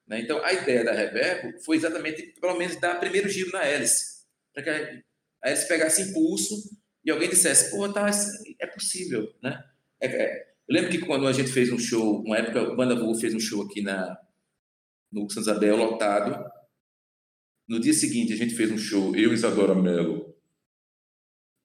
Né? Então, a ideia da Reverbo foi exatamente, pelo menos, dar primeiro giro na hélice, para que a hélice pegasse impulso e alguém dissesse: pô, tá, é possível. Né? É, é. Eu lembro que quando a gente fez um show, uma época, a Banda Voo fez um show aqui na, no Santa Isabel, lotado. No dia seguinte, a gente fez um show, eu, Isadora Mello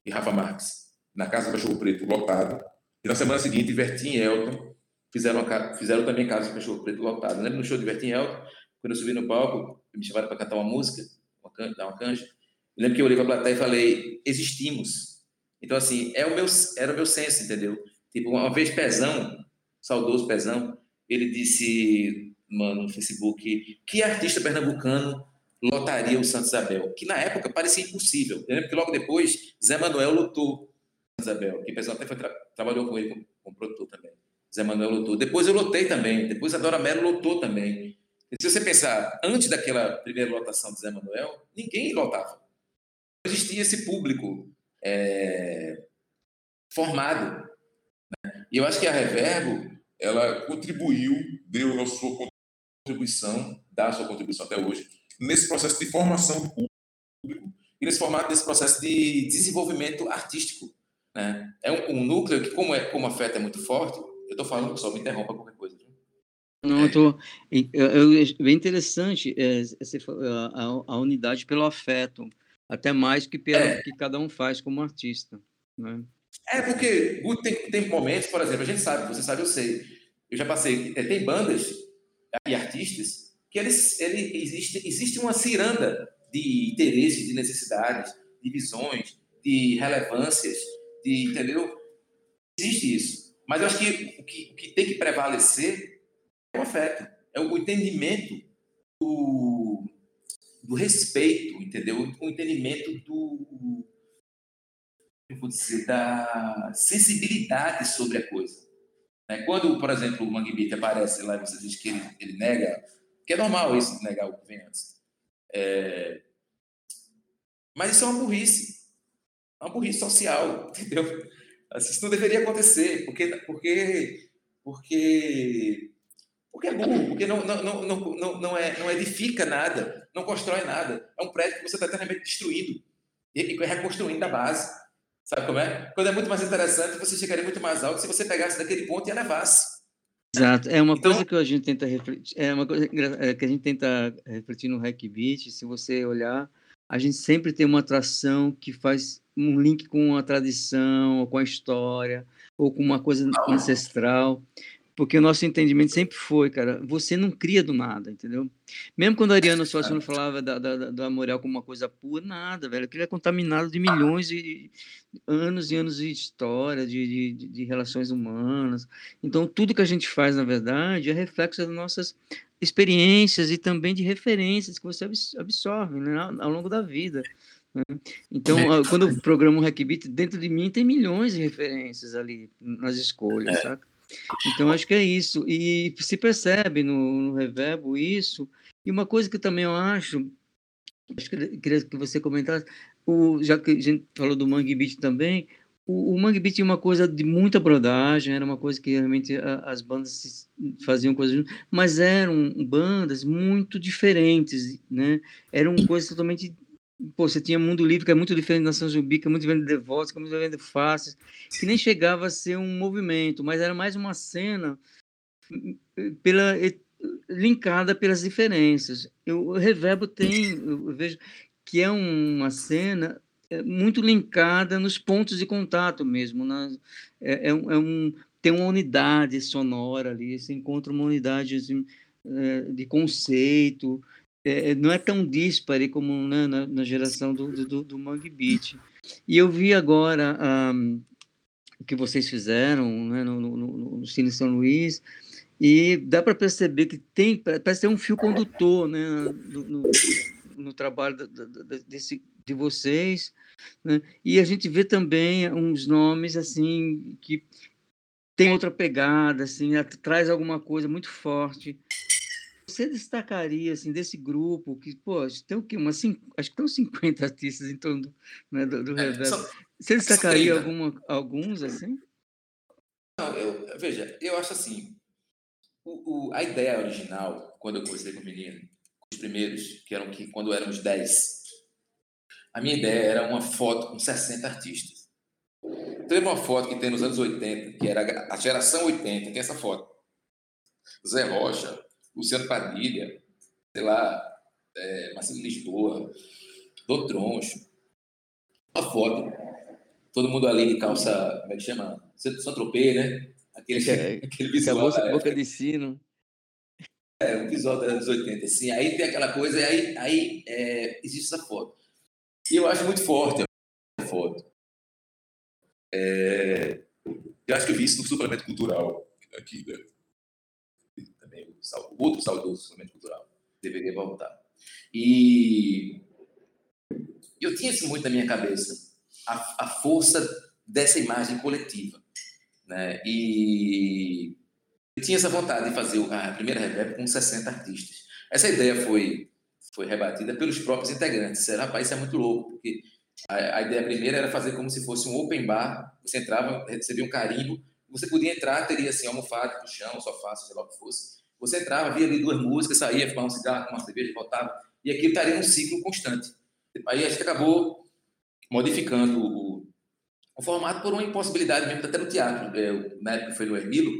e Rafa Marques, na Casa do Cachorro Preto, lotado. E na semana seguinte, Vertim e Elton fizeram, fizeram também Casa do Cachorro Preto, lotado. Lembra no show de Vertim e Elton, quando eu subi no palco, me chamaram para cantar uma música, uma, dar uma canja. Eu lembro que eu olhei para a plateia e falei: existimos. Então, assim, é o meu, era o meu senso, entendeu? Tipo, uma vez Pezão, saudoso Pezão, ele disse mano, no Facebook que artista pernambucano lotaria o Santa Isabel, que na época parecia impossível. Eu lembro que logo depois Zé Manuel lotou Santa Isabel, que o pessoal até foi tra trabalhou com ele como, como, produtor também. Zé Manuel lotou. Depois eu lotei também, depois a Dora Mello lotou também. E se você pensar, antes daquela primeira lotação de Zé Manuel, ninguém lotava. Não existia esse público é, formado. Né? E eu acho que a Reverbo, ela contribuiu, deu a sua contribuição, dá a sua contribuição até hoje, nesse processo de formação do público e nesse formato desse processo de desenvolvimento artístico. Né? É um, um núcleo que, como, é, como a feta é muito forte, eu estou falando, pessoal, me interrompa qualquer coisa. Não, eu tô, eu, eu, bem interessante é, a, a, unidade pelo afeto, até mais que pelo é. que cada um faz como artista. Né? É porque tem, tem momentos, por exemplo, a gente sabe, você sabe, eu sei. Eu já passei, é, tem bandas e artistas que eles, ele, existe, existe uma ciranda de interesses, de necessidades, de visões, de relevâncias, de, entendeu? Existe isso. Mas eu acho que o que, que tem que prevalecer é o afeto, é o entendimento do, do respeito, entendeu? O entendimento do, eu vou dizer, da sensibilidade sobre a coisa. Né? Quando, por exemplo, o Mangue Beat aparece lá e você diz que ele, ele nega que é normal isso, negar o que vem antes. É... Mas isso é uma burrice. É uma burrice social, entendeu? Assim, isso não deveria acontecer, porque, porque, porque, porque é burro, porque não, não, não, não, não, é, não edifica nada, não constrói nada. É um prédio que você está eternamente destruindo e reconstruindo a base. Sabe como é? Quando é muito mais interessante, você chegaria muito mais alto se você pegasse daquele ponto e elevasse. Exato. É uma então, coisa que a gente tenta refletir, é uma coisa é, que a gente tenta refletir no Hackbeat, se você olhar, a gente sempre tem uma atração que faz um link com a tradição, ou com a história, ou com uma coisa ancestral. Porque o nosso entendimento sempre foi, cara, você não cria do nada, entendeu? Mesmo quando a Ariana Suassuna falava da, da, da Morel como uma coisa pura, nada, velho. Aquilo é contaminado de milhões de anos e anos de história, de, de, de relações humanas. Então, tudo que a gente faz, na verdade, é reflexo das nossas experiências e também de referências que você absorve né, ao longo da vida. Né? Então, quando eu programo um Hackbeat, dentro de mim tem milhões de referências ali nas escolhas, é. Então, acho que é isso. E se percebe no, no Reverbo isso. E uma coisa que também eu acho, acho que queria que você comentasse, o, já que a gente falou do Mangue Beat também, o, Mangue Beat tinha uma coisa de muita brodagem, era uma coisa que realmente as bandas faziam coisas juntas, mas eram bandas muito diferentes, né? Eram coisas totalmente Pô, você tinha Mundo Livre, que é muito diferente da São Zumbi, que é muito diferente de Devotos, que é muito diferente de Faces, que nem chegava a ser um movimento, mas era mais uma cena pela, linkada pelas diferenças. Eu, o Reverbo tem, eu vejo que é uma cena muito linkada nos pontos de contato mesmo. Na, é, é, é um, tem uma unidade sonora ali, você encontra uma unidade assim, é, de conceito, é, não é tão dispare como né, na, na, geração do, do, do Mangue Beat. E eu vi agora um, o que vocês fizeram né, no, no, no, no Cine São Luís, e dá para perceber que tem, parece ter um fio condutor né, no, no trabalho da, da, desse, de vocês, né? e a gente vê também uns nomes assim que tem outra pegada, assim, traz alguma coisa muito forte você destacaria assim desse grupo que, pô, tem o quê? Umas cinco, acho que tem uns 50 artistas em torno do, né, do, do é, só, Você destacaria alguma, alguns assim? Não, eu, veja, eu acho assim, o, o, a ideia original, quando eu conversei com o menino, os primeiros, que eram que quando éramos 10, a minha ideia era uma foto com 60 artistas. Teve uma foto que tem nos anos 80, que era a geração 80, que é essa foto. Zé Rocha, Luciano Padilha, sei lá, é, Marcelo Lisboa, do Troncho. Uma foto. Todo mundo ali de calça, como é que chama? Santropê, né? Aquele, é, aquele visual. Acabou boca de sino. É, o visual dos anos 80, assim. Aí tem aquela coisa, e aí, aí é, existe essa foto. E eu acho muito forte a foto. É, eu acho que eu vi isso no suplemento cultural aqui, né? o outro saudoso suplemento cultural. Deveria voltar. E eu tinha isso muito na minha cabeça, a, a força dessa imagem coletiva. Né? E eu tinha essa vontade de fazer a primeira reverb com 60 artistas. Essa ideia foi, foi rebatida pelos próprios integrantes. Disseram, rapaz, isso é muito louco, porque a, a, ideia primeira era fazer como se fosse um open bar. Você entrava, recebia um carimbo, você podia entrar, teria assim, almofada chão, sofá, sei lá o que fosse. Você entrava, via ali duas músicas, saía, fumava um cigarro, uma cerveja, voltava, e aquilo estaria num ciclo constante. Aí a gente acabou modificando o, o formato por uma impossibilidade mesmo, até no teatro. Eu, na época foi no Hermilo,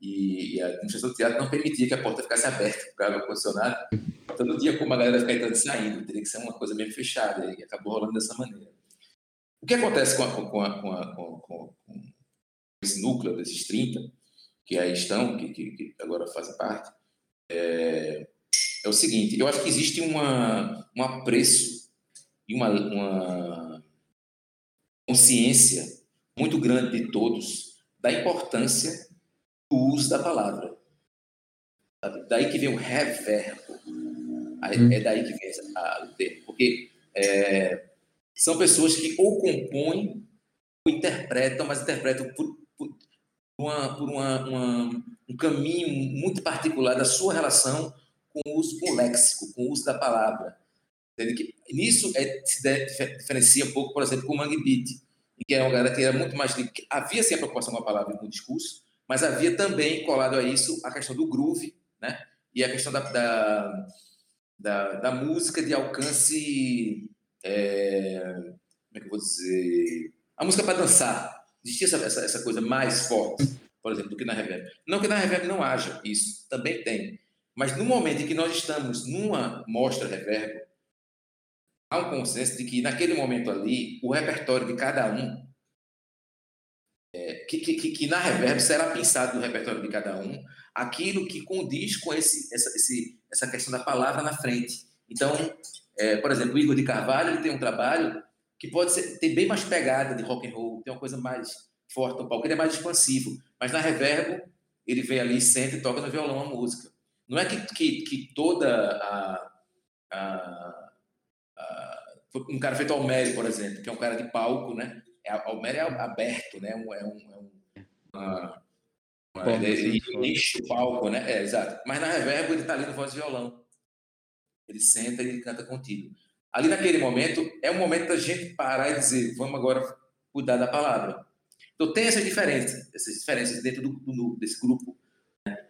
e, a administração do teatro não permitia que a porta ficasse aberta por causa do condicionado. Então não tinha como a galera ficar entrando e saindo, teria que ser uma coisa meio fechada, e acabou rolando dessa maneira. O que acontece com, a, com, a, com, a, com esse núcleo desses 30 que aí estão, que, que, que agora fazem parte, é, é, o seguinte: eu acho que existe uma, um apreço e uma, uma consciência muito grande de todos da importância do uso da palavra. Sabe? Daí que vem o reverbo. Hum. É daí que vem a, o termo. Porque é, são pessoas que ou compõem ou interpretam, mas interpretam por, por, uma, por uma, uma, um caminho muito particular da sua relação com o uso com o léxico, com o uso da palavra. Que, nisso é, se diferencia um pouco, por exemplo, com o Mangue Beat, que é uma galera que era muito mais. Havia sim a preocupação com a palavra no discurso, mas havia também colado a isso a questão do groove, né? E a questão da, da, da, da música de alcance. É, como é que eu vou dizer? A música para dançar, Existia essa, essa, essa coisa mais forte, por exemplo, do que na reverb. Não que na reverb não haja isso, também tem. Mas no momento em que nós estamos numa mostra reverb, há um consenso de que naquele momento ali, o repertório de cada um, é, que, que, que, na reverb será pensado no repertório de cada um, aquilo que condiz com esse, essa, esse, essa questão da palavra na frente. Então, é, por exemplo, o Igor de Carvalho ele tem um trabalho que pode ser, ter bem mais pegada de rock and roll, tem uma coisa mais forte no palco, ele é mais expansivo. Mas na reverbo, ele vem ali, senta e toca no violão a música. Não é que, que, que toda a, a, a um cara feito Almério, por exemplo, que é um cara de palco, né? É, Almério é aberto, né? Um, é um, é um uma, uma, ele, ele enche o palco, né? É, exato. Mas na reverb ele tá ali no voz e violão. Ele senta e ele canta contigo. Ali naquele momento, é um momento da gente parar e dizer, vamos agora cuidar da palavra. Então tem essas diferenças, essas diferenças dentro do, do desse grupo.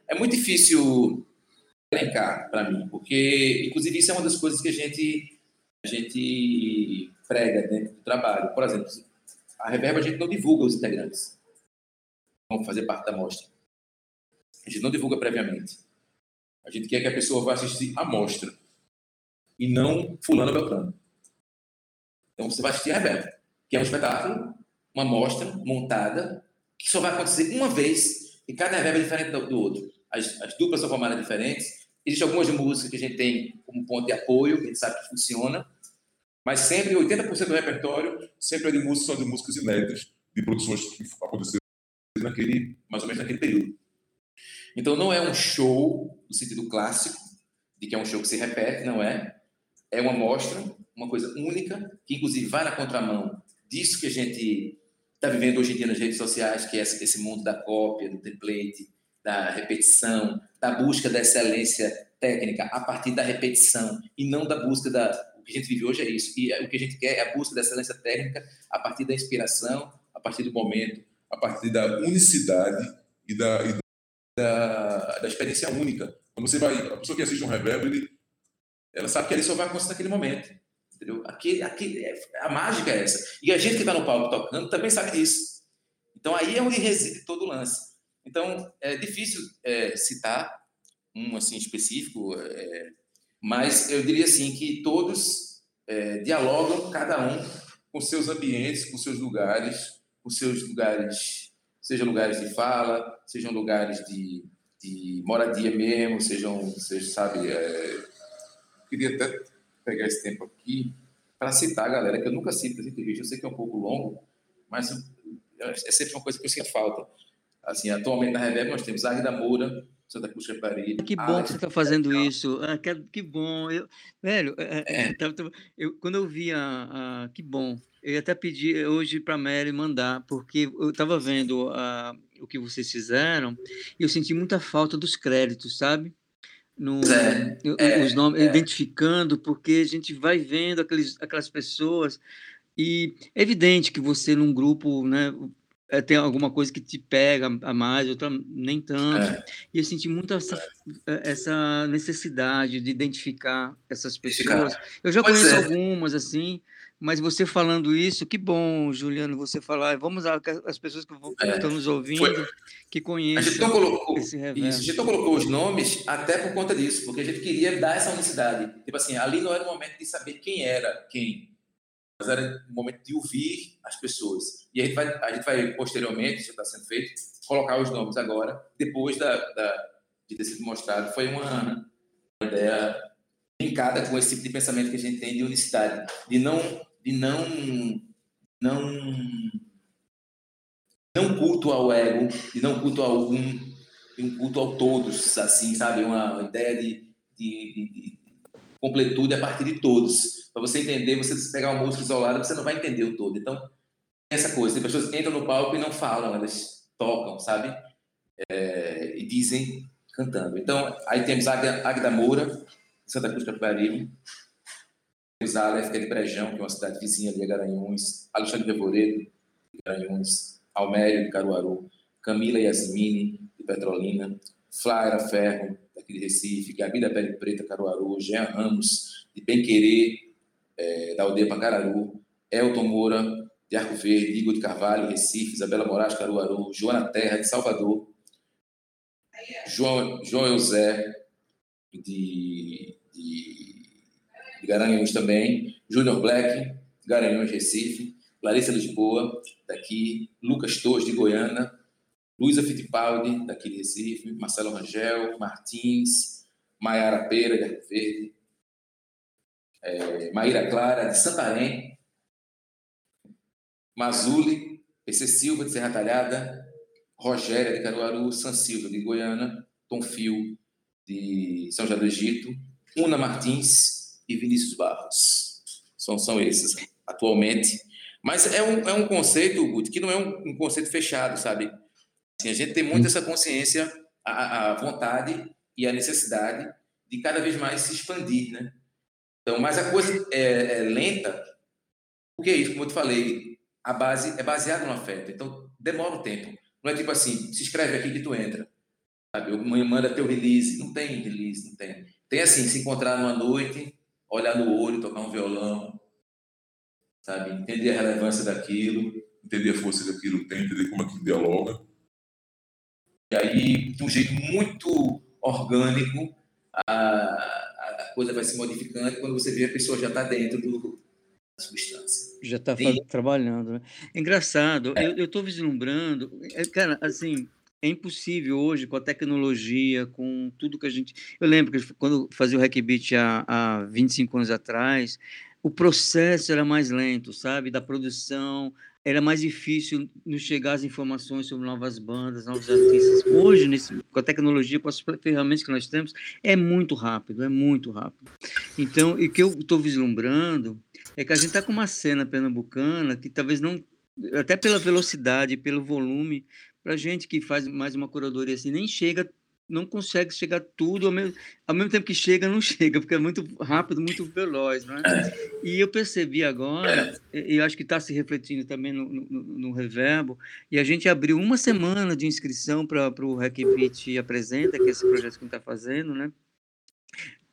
É muito difícil elencar para mim, porque inclusive isso é uma das coisas que a gente a gente prega dentro do trabalho. Por exemplo, a Reverb a gente não divulga os integrantes. Vão fazer parte da mostra. A gente não divulga previamente. A gente quer que a pessoa vá assistir a mostra e não fulano beltrano. Então você vai assistir a Reverb, que é um espetáculo, uma mostra montada, que só vai acontecer uma vez e cada Reverb é diferente do, outro. As, as duplas são formadas diferentes, Existem algumas músicas que a gente tem como ponto de apoio, que a gente sabe que funciona, mas sempre 80% do repertório sempre é de músicas, são de músicas inéditas, de produções que aconteceram naquele, mais ou menos naquele período. Então não é um show no sentido clássico, de que é um show que se repete, não é. É uma mostra, uma coisa única, que inclusive vai na contramão disso que a gente está vivendo hoje em dia nas redes sociais, que é esse mundo da cópia, do template, da repetição, da busca da excelência técnica a partir da repetição e não da busca da o que a gente vive hoje é isso e o que a gente quer é a busca da excelência técnica a partir da inspiração, a partir do momento, a partir da unicidade e da, e da, da experiência única. Quando você vai, a pessoa que assiste um reverb, ele, ela sabe que ele só vai acontecer naquele momento. Entendeu? Aquele, aquele, a mágica é essa. E a gente que está no palco tocando também sabe disso. Então aí é onde reside todo o lance. Então, é difícil é, citar um assim específico, é, mas eu diria assim que todos é, dialogam, cada um com seus ambientes, com seus lugares, com seus lugares, sejam lugares de fala, sejam lugares de, de moradia mesmo, sejam, seja, sabe, é, queria até pegar esse tempo aqui para citar a galera, que eu nunca cito nas entrevistas, eu sei que é um pouco longo, mas é sempre uma coisa que eu sinto falta. Assim, atualmente na Reverb nós temos Águida Moura, Santa Cruz Caparibe. Que bom Alex, que você está fazendo isso. Ah, que, que, bom. Eu, velho, é, é. é. eu, quando eu vi a, a, Que bom. Eu até pedi hoje para a Mary mandar, porque eu estava vendo a, o que vocês fizeram e eu senti muita falta dos créditos, sabe? No, é, os nomes, é. identificando, porque a gente vai vendo aqueles, aquelas pessoas e é evidente que você, num grupo, né, é, tem alguma coisa que te pega a mais, outra nem tanto. É. E eu senti muito essa, é, essa necessidade de identificar essas pessoas. Eu já pois conheço é. algumas, assim, mas você falando isso, que bom, Juliano, você falar. Vamos as pessoas que é. estão nos ouvindo, Foi. que conheçam a gente não colocou, Isso, a gente não colocou os nomes até por conta disso, porque a gente queria dar essa unicidade. Tipo assim, ali não era o momento de saber quem era quem mas era o momento de ouvir as pessoas. E a gente vai, a gente vai posteriormente, isso está sendo feito, colocar os nomes agora, depois da, da, de ter sido mostrado. Foi uma, ideia linkada com esse tipo de pensamento que a gente tem de unicidade, de não, de não, não, não culto ao ego, de não culto ao um, de um culto ao todos, assim, sabe? Uma ideia de, de, de, de completude a partir de todos para você entender, você pegar uma música isolada, você não vai entender o todo. Então, essa coisa, tem pessoas entram no palco e não falam, elas tocam, sabe? É, e dizem cantando. Então, aí temos Agda Moura, Santa Cruz do Capibaribe, temos Aleph, que é de Brejão, que é uma cidade vizinha de Garanhuns, Alexandre Revoredo, de Garanhuns, Almério, de Caruaru, Camila Yasmini, de Petrolina, Flaira Ferro, daqui de Recife, Gabi da Pele Preta, Caruaru, Jean Ramos, de Bem Querer, é, da aldeia Pacararu, Elton Moura, de Arco Verde, Igor de Carvalho, Recife, Isabela Moraes, Caruaru, Joana Terra, de Salvador, João, João Eusé, de, de, de Garanhuns também, Júnior Black, Garanhuns, Recife, Larissa Lisboa, daqui, Lucas Torres, de Goiânia, Luísa Fittipaldi, daqui de Recife, Marcelo Rangel, Martins, Maiara Pera, de Arco Verde, é, Maíra Clara, de Santarém, Mazuli, PC Silva, de Serra Talhada, Rogéria, de Caruaru, San Silva, de Goiânia, Tom Fio, de São José do Egito, Una Martins e Vinícius Barros. São, são esses, atualmente. Mas é um, é um conceito, Guti, que não é um, um, conceito fechado, sabe? Assim, a gente tem muito essa consciência, a, a vontade e a necessidade de cada vez mais se expandir, né? Então, mas a coisa é, é lenta, porque é isso, como eu te falei, a base é baseada no afeto, então demora um tempo. Não é tipo assim, se inscreve aqui que tu entra. Sabe? Mãe manda teu release, não tem release, não tem. Tem assim, se encontrar numa noite, olhar no olho, tocar um violão, sabe? Entender a relevância daquilo, entender a força daquilo, entender como aquilo dialoga. E aí, de um jeito muito orgânico, a, a coisa vai se modificando quando você vê a pessoa já está dentro do, da substância. Já está trabalhando, né? Engraçado, é. eu estou vislumbrando, é, cara, assim, é impossível hoje, com a tecnologia, com tudo que a gente. Eu lembro que quando fazia o Hackbeat há, há 25 anos atrás, o processo era mais lento, sabe? Da produção, era mais difícil nos chegar as informações sobre novas bandas, novos artistas. Hoje, nesse, com a tecnologia, com as ferramentas que nós temos, é muito rápido, é muito rápido. Então, e o que eu estou vislumbrando é que a gente está com uma cena pernambucana que talvez não, até pela velocidade, pelo volume, para gente que faz mais uma curadoria assim, nem chega não consegue chegar tudo ao mesmo, ao mesmo tempo que chega, não chega, porque é muito rápido, muito veloz, não é? E eu percebi agora, e eu acho que está se refletindo também no, no, no, Reverbo, e a gente abriu uma semana de inscrição para o Hackbeat Apresenta, que é esse projeto que a gente está fazendo, né?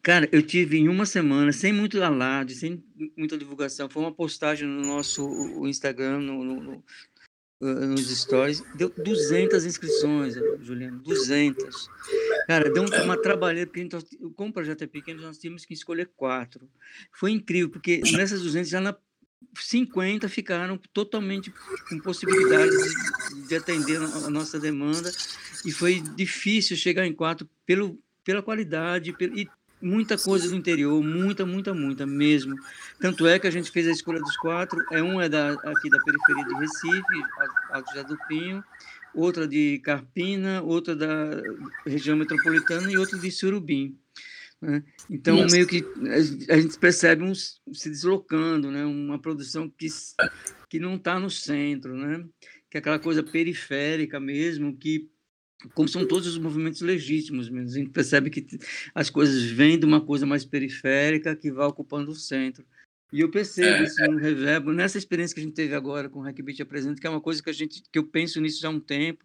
Cara, eu tive em uma semana, sem muito alarde, sem muita divulgação, foi uma postagem no nosso Instagram, no, no, nos stories, deu 200 inscrições, Juliano, 200. Cara, deu uma trabalheira, porque gente, como o projeto é pequeno, nós tínhamos que escolher quatro. Foi incrível, porque nessas 200, já na 50 ficaram totalmente com possibilidades de, de atender a nossa demanda, e foi difícil chegar em quatro pelo, pela qualidade e muita coisa do interior, muita, muita, muita mesmo. Tanto é que a gente fez a escolha dos quatro. É um é da, aqui da periferia de Recife, Alto José do Pinho, outra de Carpina, outra da região metropolitana e outra de Surubim. Né? Então, Nossa. meio que a gente percebe uns se deslocando, né? uma produção que, que não está no centro, né? que é aquela coisa periférica mesmo, que como são todos os movimentos legítimos mesmo. A gente percebe que as coisas vêm de uma coisa mais periférica que vai ocupando o centro. E eu percebo é, isso no reverbo, nessa experiência que a gente teve agora com o Hackbeat Apresenta, que é uma coisa que a gente que eu penso nisso já há um tempo.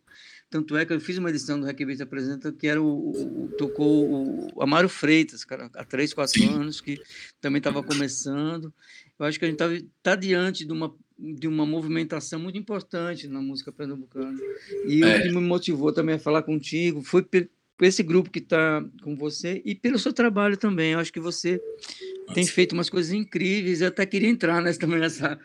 Tanto é que eu fiz uma edição do Hackbeat Apresenta que era o, o tocou o Amaro Freitas, cara, há três, quatro anos, que também estava começando. Eu acho que a gente está tá diante de uma de uma movimentação muito importante na música pernambucana. E é. o que me motivou também a falar contigo foi por esse grupo que está com você e pelo seu trabalho também. Eu acho que você Nossa. tem feito umas coisas incríveis. Eu até queria entrar nessa, também nessa,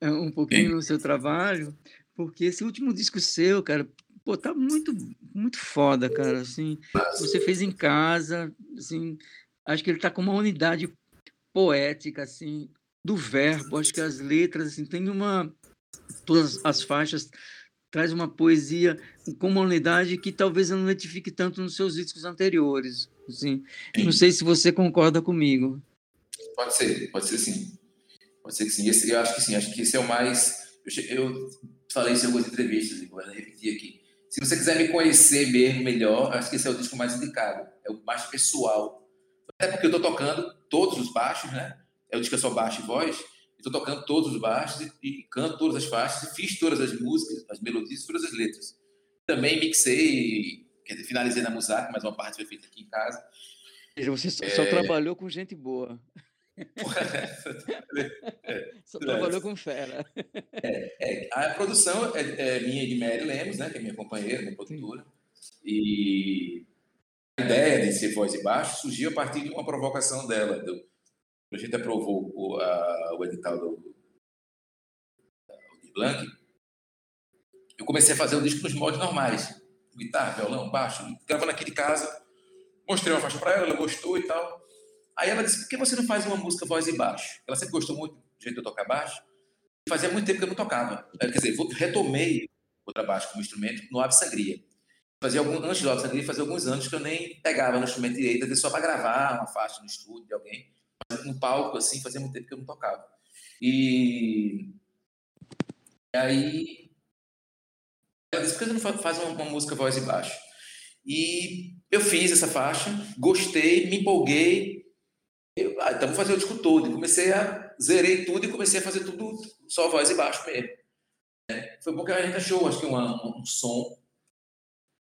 é, um pouquinho Sim. no seu trabalho, porque esse último disco seu, cara, pô, tá muito, muito foda, cara. Assim, você fez em casa, assim, acho que ele tá com uma unidade poética, assim, do verbo, acho que as letras, assim, tem uma. Todas as faixas traz uma poesia com uma unidade que talvez eu não identifique tanto nos seus discos anteriores. Assim. Não sei se você concorda comigo. Pode ser, pode ser sim. Pode ser que sim. Esse, eu acho que sim, acho que esse é o mais. Eu, eu falei isso em algumas entrevistas, vou repetir aqui. Se você quiser me conhecer mesmo melhor, acho que esse é o disco mais indicado. É o mais pessoal. Até porque eu estou tocando todos os baixos, né? É o disco é só baixo e voz, estou tocando todos os baixos e, e, canto todas as faixas e fiz todas as músicas, as melodias, todas as letras. Também mixei, quer dizer, finalizei na Musac, mas uma parte foi feita aqui em casa. Você só, é... só trabalhou com gente boa. é, só trabalhou com fera. É, é, a produção é, é, minha e de Mary Lemos, né, que é minha companheira, minha produtora. E a ideia de ser voz e baixo surgiu a partir de uma provocação dela, do, a gente aprovou o, a, o edital do, Blanc, eu comecei a fazer o disco nos modos normais. Guitarra, violão, baixo, gravando aqui de casa. Mostrei uma faixa para ela, ela gostou e tal. Aí ela disse, por que você não faz uma música voz e baixo? Ela sempre gostou muito do jeito de eu tocar baixo. Fazia muito tempo que eu não tocava. Quer dizer, retomei o trabalho como instrumento no Ave Sangria. Fazia algum, antes do Ave Sangria, fazia alguns anos que eu nem pegava no instrumento direito, só para gravar uma faixa no estúdio de alguém no palco, assim, fazia muito tempo que eu não tocava. E, e aí ela disse, por que você não faz uma, uma música voz e baixo? E eu fiz essa faixa, gostei, me empolguei. Eu, ah, então vou fazer o disco todo. E comecei a zerei tudo e comecei a fazer tudo só voz e baixo mesmo. É, foi bom que a gente achou, acho que uma, um som.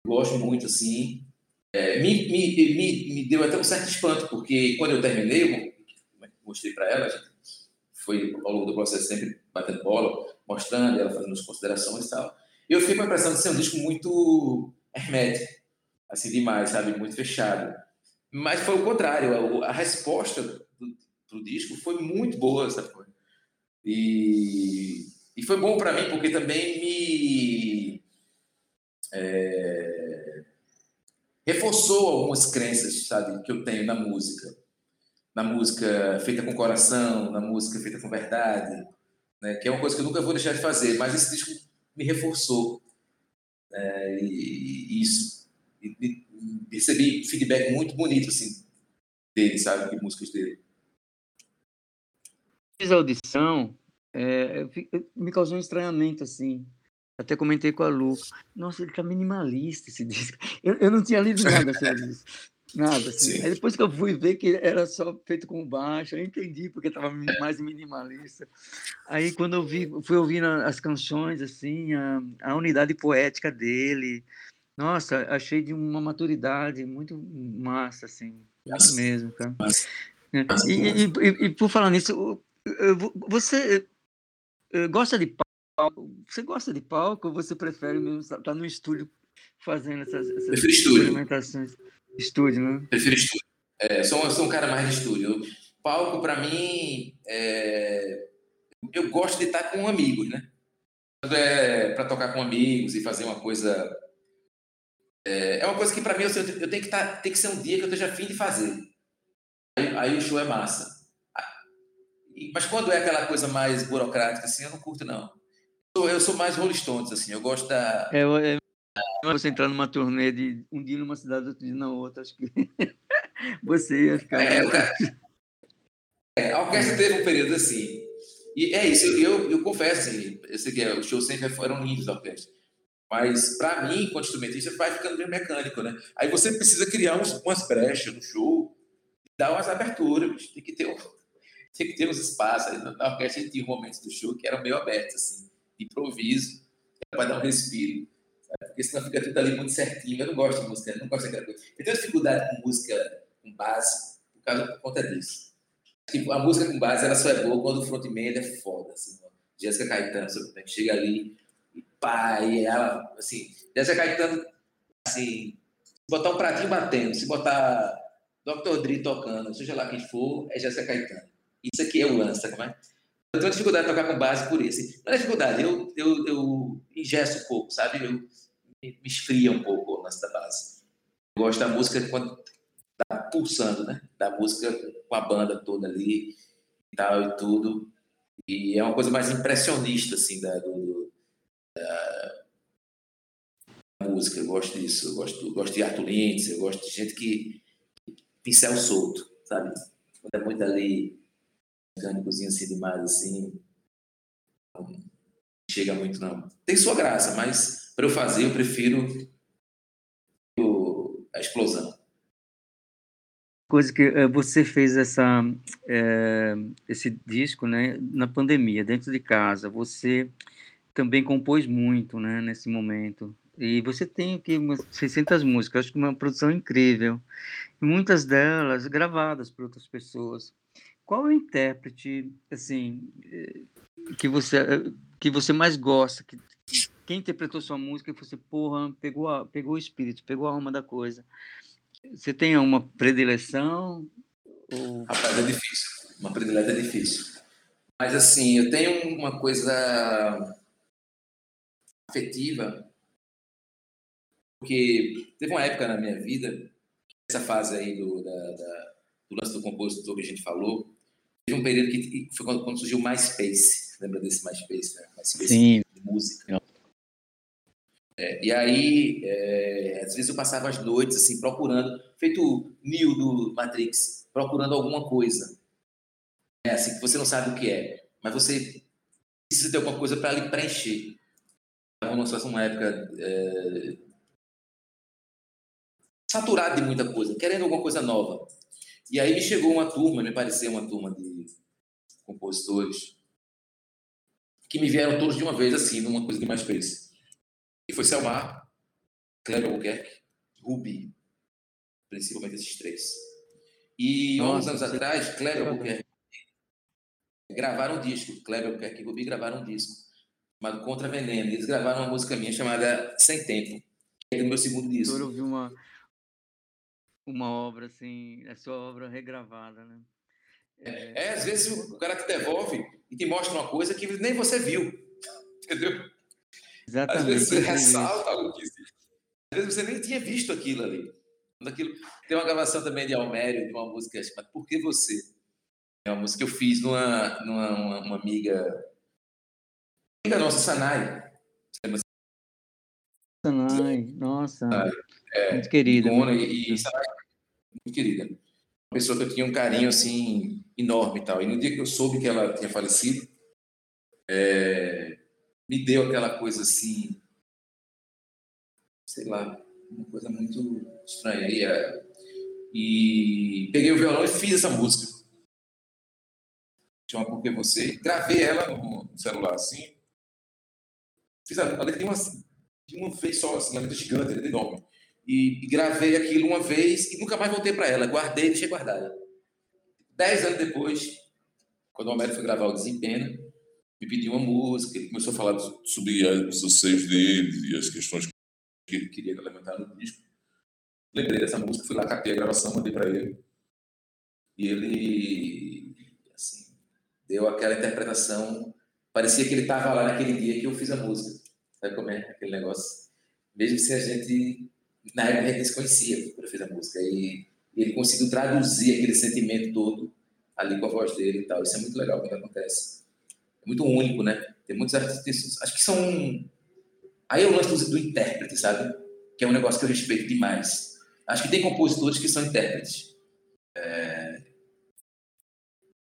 Gosto muito assim. É, me, me, me, me deu até um certo espanto, porque quando eu terminei, eu mostrei para ela, a gente foi ao longo do processo sempre batendo bola, mostrando, ela fazendo as considerações e tal. E eu fiquei com a impressão de ser um disco muito hermético, assim, demais, sabe? Muito fechado. Mas foi o contrário, a, resposta do, do, disco foi muito boa, sabe? E, e foi bom para mim porque também me é, reforçou algumas crenças, sabe, que eu tenho na música na música feita com coração, na música feita com verdade, né? que é uma coisa que eu nunca vou deixar de fazer, mas esse disco me reforçou é, e, e, isso. E, e, recebi feedback muito bonito assim, dele, sabe, de músicas dele. Fiz a audição, é, me causou um estranhamento, assim. Até comentei com a Lu. Nossa, ele tá minimalista esse disco. Eu, eu não tinha lido nada sobre isso. Nada, assim. Aí depois que eu fui ver que era só feito com baixo, eu entendi porque estava mais minimalista. Aí quando eu vi, fui ouvindo as canções, assim, a, a unidade poética dele, nossa, achei de uma maturidade muito massa, assim, muito mesmo, cara. É. E, e, e, e, por falar nisso, você gosta de palco? Você gosta de palco ou você prefere mesmo estar no estúdio fazendo essas, essas experimentações? Estúdio, né? Prefiro estúdio. É, sou, sou um cara mais de estúdio. Palco, para mim, é... eu gosto de estar com amigos, né? É para tocar com amigos e fazer uma coisa. É, é uma coisa que, para mim, eu, eu tenho que estar, tem que ser um dia que eu esteja afim de fazer. Aí, aí o show é massa. Mas quando é aquela coisa mais burocrática, assim, eu não curto, não. Eu sou mais Rolling Stones, assim, eu gosto da. É você entrar numa turnê de um dia numa cidade, outro dia na outra, acho que você ia ficar. É, é, a orquestra teve um período assim. E é isso, eu, eu, eu confesso, assim, eu sei que os shows sempre foram lindos da orquestra. Mas, para mim, enquanto instrumentista, vai ficando meio mecânico, né? Aí você precisa criar uns, umas brechas no show, dar umas aberturas, tem que ter, um, tem que ter uns espaços. Aí, na orquestra, a gente tinha momentos do show que eram meio abertos, assim, improviso, para dar um respiro. Porque senão fica tudo ali muito certinho. Eu não gosto de música, não gosto daquela coisa. Eu tenho dificuldade com música com base por, causa, por conta disso. Tipo, a música com base ela só é boa quando o frontman é foda. Assim, Jéssica Caetano, você chega ali e pá, e ela, assim, Jéssica Caetano, assim, se botar um pratinho batendo, se botar Dr. Dre tocando, seja lá quem for, é Jéssica Caetano. Isso aqui é o lance, tá como é? Eu tenho dificuldade de tocar com base por isso. Não é dificuldade, eu, eu, eu ingesto um pouco, sabe? Eu, me, esfria um pouco lance da base. Eu gosto da música quando tá pulsando, né? Da música com a banda toda ali e tal e tudo. E é uma coisa mais impressionista, assim, da, do, da, música. Eu gosto disso. Eu gosto, gosto de Arthur Lintz, eu gosto de gente que pincel solto, sabe? Quando é muito ali mecânicozinho assim demais, assim. Não chega muito, não. Tem sua graça, mas para eu fazer, eu prefiro a explosão. Coisa que eh, você fez essa, é, esse disco né, na pandemia, dentro de casa. Você também compôs muito né, nesse momento. E você tem aqui umas 600 músicas, acho que uma produção incrível. Muitas delas gravadas por outras pessoas. Qual é o intérprete, assim, eh, que você, que você mais gosta? Que, quem interpretou sua música e você, porra, pegou, a, pegou o espírito, pegou a alma da coisa. Você tem uma predileção? Ou... Rapaz, é difícil. Uma predileta é difícil. Mas, assim, eu tenho uma coisa afetiva, porque teve uma época na minha vida, essa fase aí do, da, da, do lance do compositor que a gente falou, Teve um período que foi quando, quando surgiu o MySpace. Lembra desse MySpace? Né? MySpace Sim. de música. É, e aí, é, às vezes eu passava as noites assim, procurando, feito Neo do Matrix, procurando alguma coisa. É assim, que você não sabe o que é. mas você precisa ter alguma coisa para lhe preencher. Estava numa época é, saturado de muita coisa, querendo alguma coisa nova. E aí me chegou uma turma, me pareceu uma turma de compositores, que me vieram todos de uma vez, assim, numa coisa que mais fez. E foi Selmar, Kleber Albuquerque, Rubi, principalmente esses três. E Nossa, uns anos atrás, Kleber Albuquerque gravaram um disco, Kleber Albuquerque e Rubi gravaram um disco chamado Contra Veneno. Eles gravaram uma música minha chamada Sem Tempo, que é do meu segundo disco. Eu ouvi uma, uma obra assim, a sua obra regravada, né? É, é, às vezes o cara te devolve e te mostra uma coisa que nem você viu, entendeu? Exatamente. Às vezes você ressalta algo que existe. Às vezes você nem tinha visto aquilo ali. Aquilo... Tem uma gravação também de Almério, de uma música chamada Por que Você? É uma música que eu fiz numa, numa uma, uma amiga, amiga nossa, Sanai. Sanai, nossa. É, muito querida. Muito e, e Sanai, muito querida. Uma pessoa que eu tinha um carinho assim enorme e tal. E no dia que eu soube que ela tinha falecido, é, me deu aquela coisa assim, sei lá, uma coisa muito estranha. E, é, e peguei o violão e fiz essa música. Chama Porque Você. Gravei ela no celular assim. Fiz a, a letra de uma, vez só, assim, uma letra gigante, letra enorme. E, e, gravei aquilo uma vez e nunca mais voltei para ela. Guardei, deixei guardada. Dez anos depois, quando o Homero foi gravar o Desempenho, me pediu uma música, ele começou a falar sobre os anseios dele e as questões que ele queria levantar no disco. Lembrei dessa música, fui lá, capei a gravação, mandei para ele. E ele, assim, deu aquela interpretação. Parecia que ele estava lá naquele dia que eu fiz a música. Sabe como é aquele negócio? Mesmo se a gente, na época, a gente se conhecia quando eu fiz a música. E ele conseguiu traduzir aquele sentimento todo ali com a voz dele e tal. Isso é muito legal quando acontece. É muito único, né? Tem muitos artistas, acho que são. Aí eu lance do, do intérprete, sabe? Que é um negócio que eu respeito demais. Acho que tem compositores que são intérpretes. É...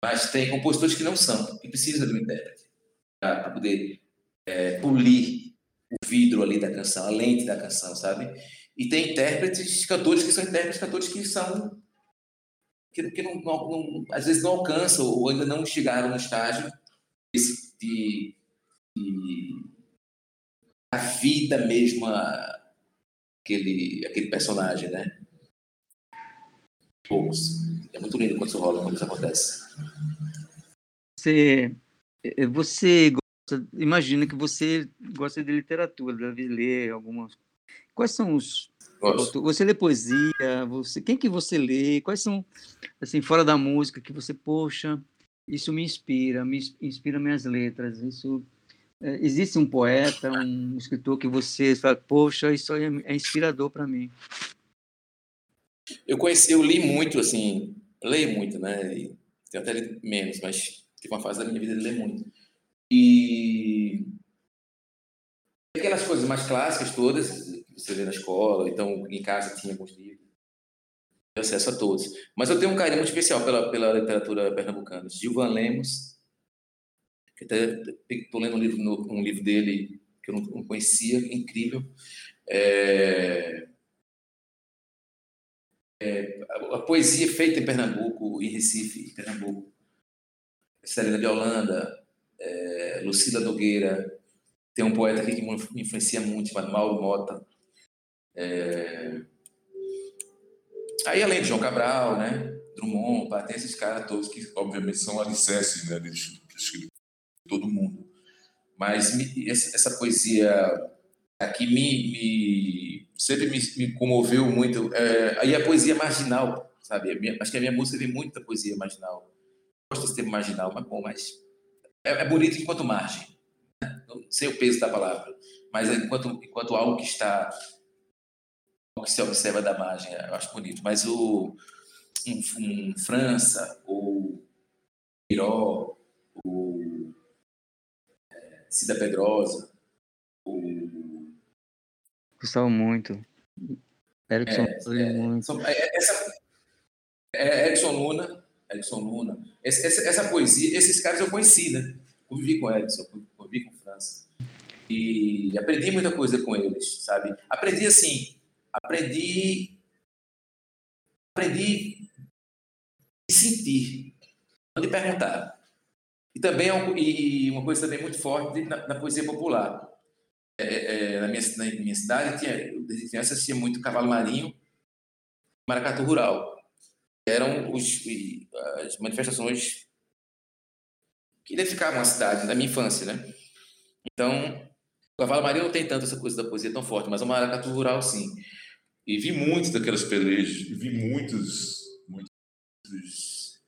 Mas tem compositores que não são, e precisa do intérprete para poder é, polir o vidro ali da canção, a lente da canção, sabe? E tem intérpretes, cantores que são intérpretes, cantores que são que, que não, não, às vezes não alcançam ou ainda não chegaram no estágio de, de, a vida mesmo aquele aquele personagem, né? Poucos. É muito lindo quando isso rola, quando isso acontece. Você, você gosta, imagina que você gosta de literatura, deve ler algumas. Quais são os Gosto. Você lê poesia? Você, quem que você lê? Quais são, assim, fora da música, que você, poxa, isso me inspira, me inspira minhas letras. Isso é, existe um poeta, um escritor que você fala, poxa, isso é, é inspirador para mim. Eu conheci, eu li muito, assim, leio muito, né? E tenho até menos, mas tive uma fase da minha vida de ler muito. E aquelas coisas mais clássicas todas, você lê na escola, então em casa tinha alguns livros. Acesso a todos. Mas eu tenho um carinho muito especial pela, pela literatura pernambucana. Gilvan Lemos, que até estou lendo um livro, um livro dele que eu não conhecia, incrível. É, é, a, poesia feita em Pernambuco, em Recife, em Pernambuco. Celina de Holanda, é, Lucila Nogueira, tem um poeta aqui que me influencia muito, chamado Mauro Mota. É... Aí, além de João Cabral, né? Drummond, tem esses caras todos que, obviamente, são alicerces né, de todo mundo. Mas me, essa poesia aqui me, me sempre me, me, comoveu muito. É, aí a poesia marginal, sabe? Minha, acho que a minha música tem muita poesia marginal. Gosto desse termo marginal, mas bom, mas é, é bonito enquanto margem. Né? Não sei o peso da palavra, mas é enquanto, enquanto algo que está que se observa da margem, eu acho bonito. Mas o um, um França, ou Piró, o é, Cida Pedrosa, o... Gostava muito. Erickson é, é, muito. É, essa, é, Edson Luna, Edson Luna. Essa, essa, essa, poesia, esses caras eu conheci, né? convivi com Edson, convivi com França. E aprendi muita coisa com eles, sabe? Aprendi assim, aprendi aprendi a sentir, não de perguntar. E também é e uma coisa também muito forte na, na poesia popular. É, é, na, minha, na minha cidade, tinha, desde criança assistia muito Cavalo Marinho, Maracatu Rural. Eram os, as manifestações que identificavam a cidade, da minha infância, né? Então, o Cavalo Marinho não tem tanto essa coisa da poesia tão forte, mas o Maracatu Rural, sim. E vi muitos daquelas pelejas, vi muitos, muitos,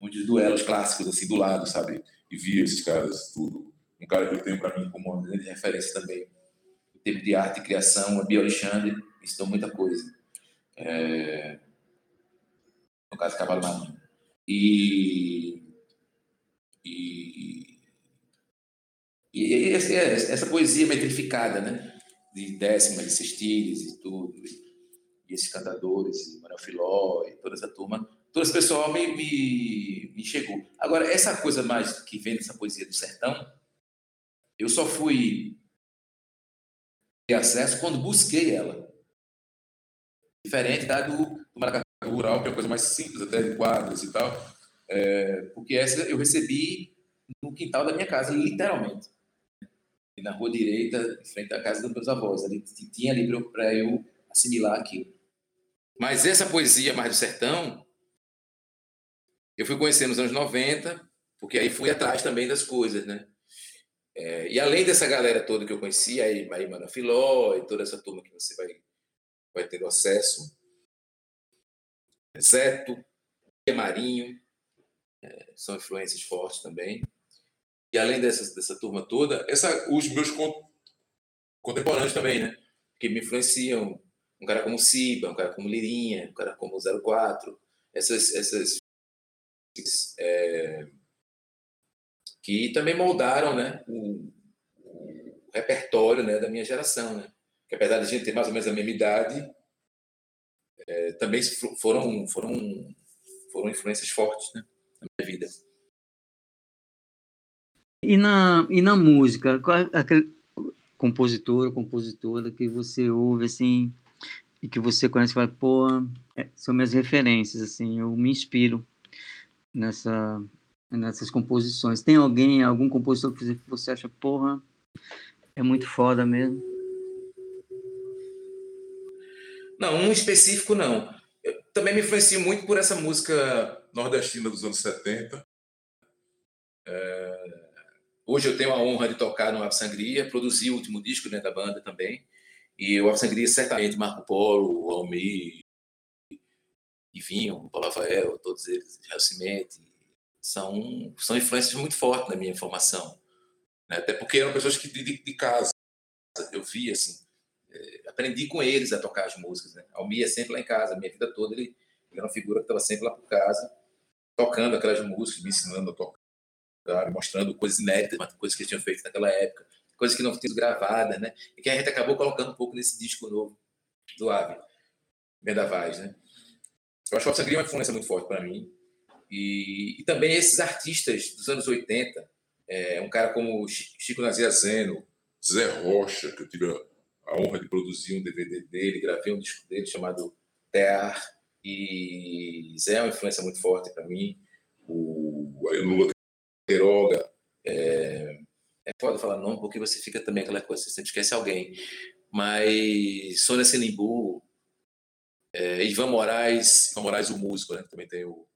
muitos duelos clássicos, assim, do lado, sabe? E vi esses caras, tudo. Um cara que eu tenho para mim como uma grande referência também, em termos de arte e criação, é Bia Alexandre, ensinou muita coisa. É... No caso, Cavalo Marinho. E e, e essa, essa poesia metrificada, né? De décimas, de sextilhas e tudo, e esses cantadores, e Filó, e toda essa turma, todo esse pessoal me, me, me chegou. Agora, essa coisa mais que vem dessa poesia do sertão, eu só fui ter acesso quando busquei ela. Diferente da do, do maracatu rural, que é uma coisa mais simples, até de quadros e tal. É, porque essa eu recebi no quintal da minha casa, literalmente. Na rua direita, em frente à casa dos meus avós. Ali, tinha livro para eu assimilar aquilo. Mas essa poesia mais do sertão, eu fui conhecer nos anos 90, porque aí fui atrás também das coisas, né? É, e além dessa galera toda que eu conhecia, aí, aí Filó e toda essa turma que você vai, vai ter acesso, Zeto, Marinho, é, são influências fortes também. E além dessa, dessa turma toda, essa, os meus contemporâneos também, né? Que me influenciam. Um cara como Siba, um cara como Lirinha, um cara como 04. Essas, essas é, que também moldaram né, o, o, repertório né, da minha geração. Né? Que apesar de a gente ter mais ou menos a mesma idade, é, também foram, foram, foram influências fortes né, na minha vida. E na, e na música, qual é aquele compositor ou compositora que você ouve assim e que você conhece e fala, pô, é, são minhas referências, assim, eu me inspiro nessa, nessas composições. Tem alguém, algum compositor que você acha, porra, é muito foda mesmo? Não, um específico não. Eu também me influencio muito por essa música nordestina dos anos 70. É... Hoje eu tenho a honra de tocar no Ave Sangria, produzi o último disco né, da banda também. E o Ave Sangria certamente Marco Polo, Almir, Ivinho, Paulo Rafael, todos eles, Cimete, são, são influências muito fortes na minha formação. Né? Até porque eram pessoas que de, de casa eu via assim, é, aprendi com eles a tocar as músicas. Né? Almir é sempre lá em casa, a minha vida toda ele, ele era uma figura que estava sempre lá por casa, tocando aquelas músicas, me ensinando a tocar, mostrando coisas inéditas, coisas que ele tinha feito naquela época, coisas que não tinham gravadas, né? E que a gente acabou colocando um pouco nesse disco novo do Ave, Vendavais, né? Eu acho que o é uma influência muito forte para mim. E, e, também esses artistas dos anos 80, é, um cara como Chico Nazir Zeno, Zé Rocha, que eu tive a honra de produzir um DVD dele, gravei um disco dele chamado Terra, e Zé é uma influência muito forte para mim. O Lula Queiroga, é, é foda falar nome porque você fica também aquela coisa, você esquece alguém. Mas Sônia Senimbu, é, Ivan Moraes, Ivan Moraes, o músico, né? Também tem o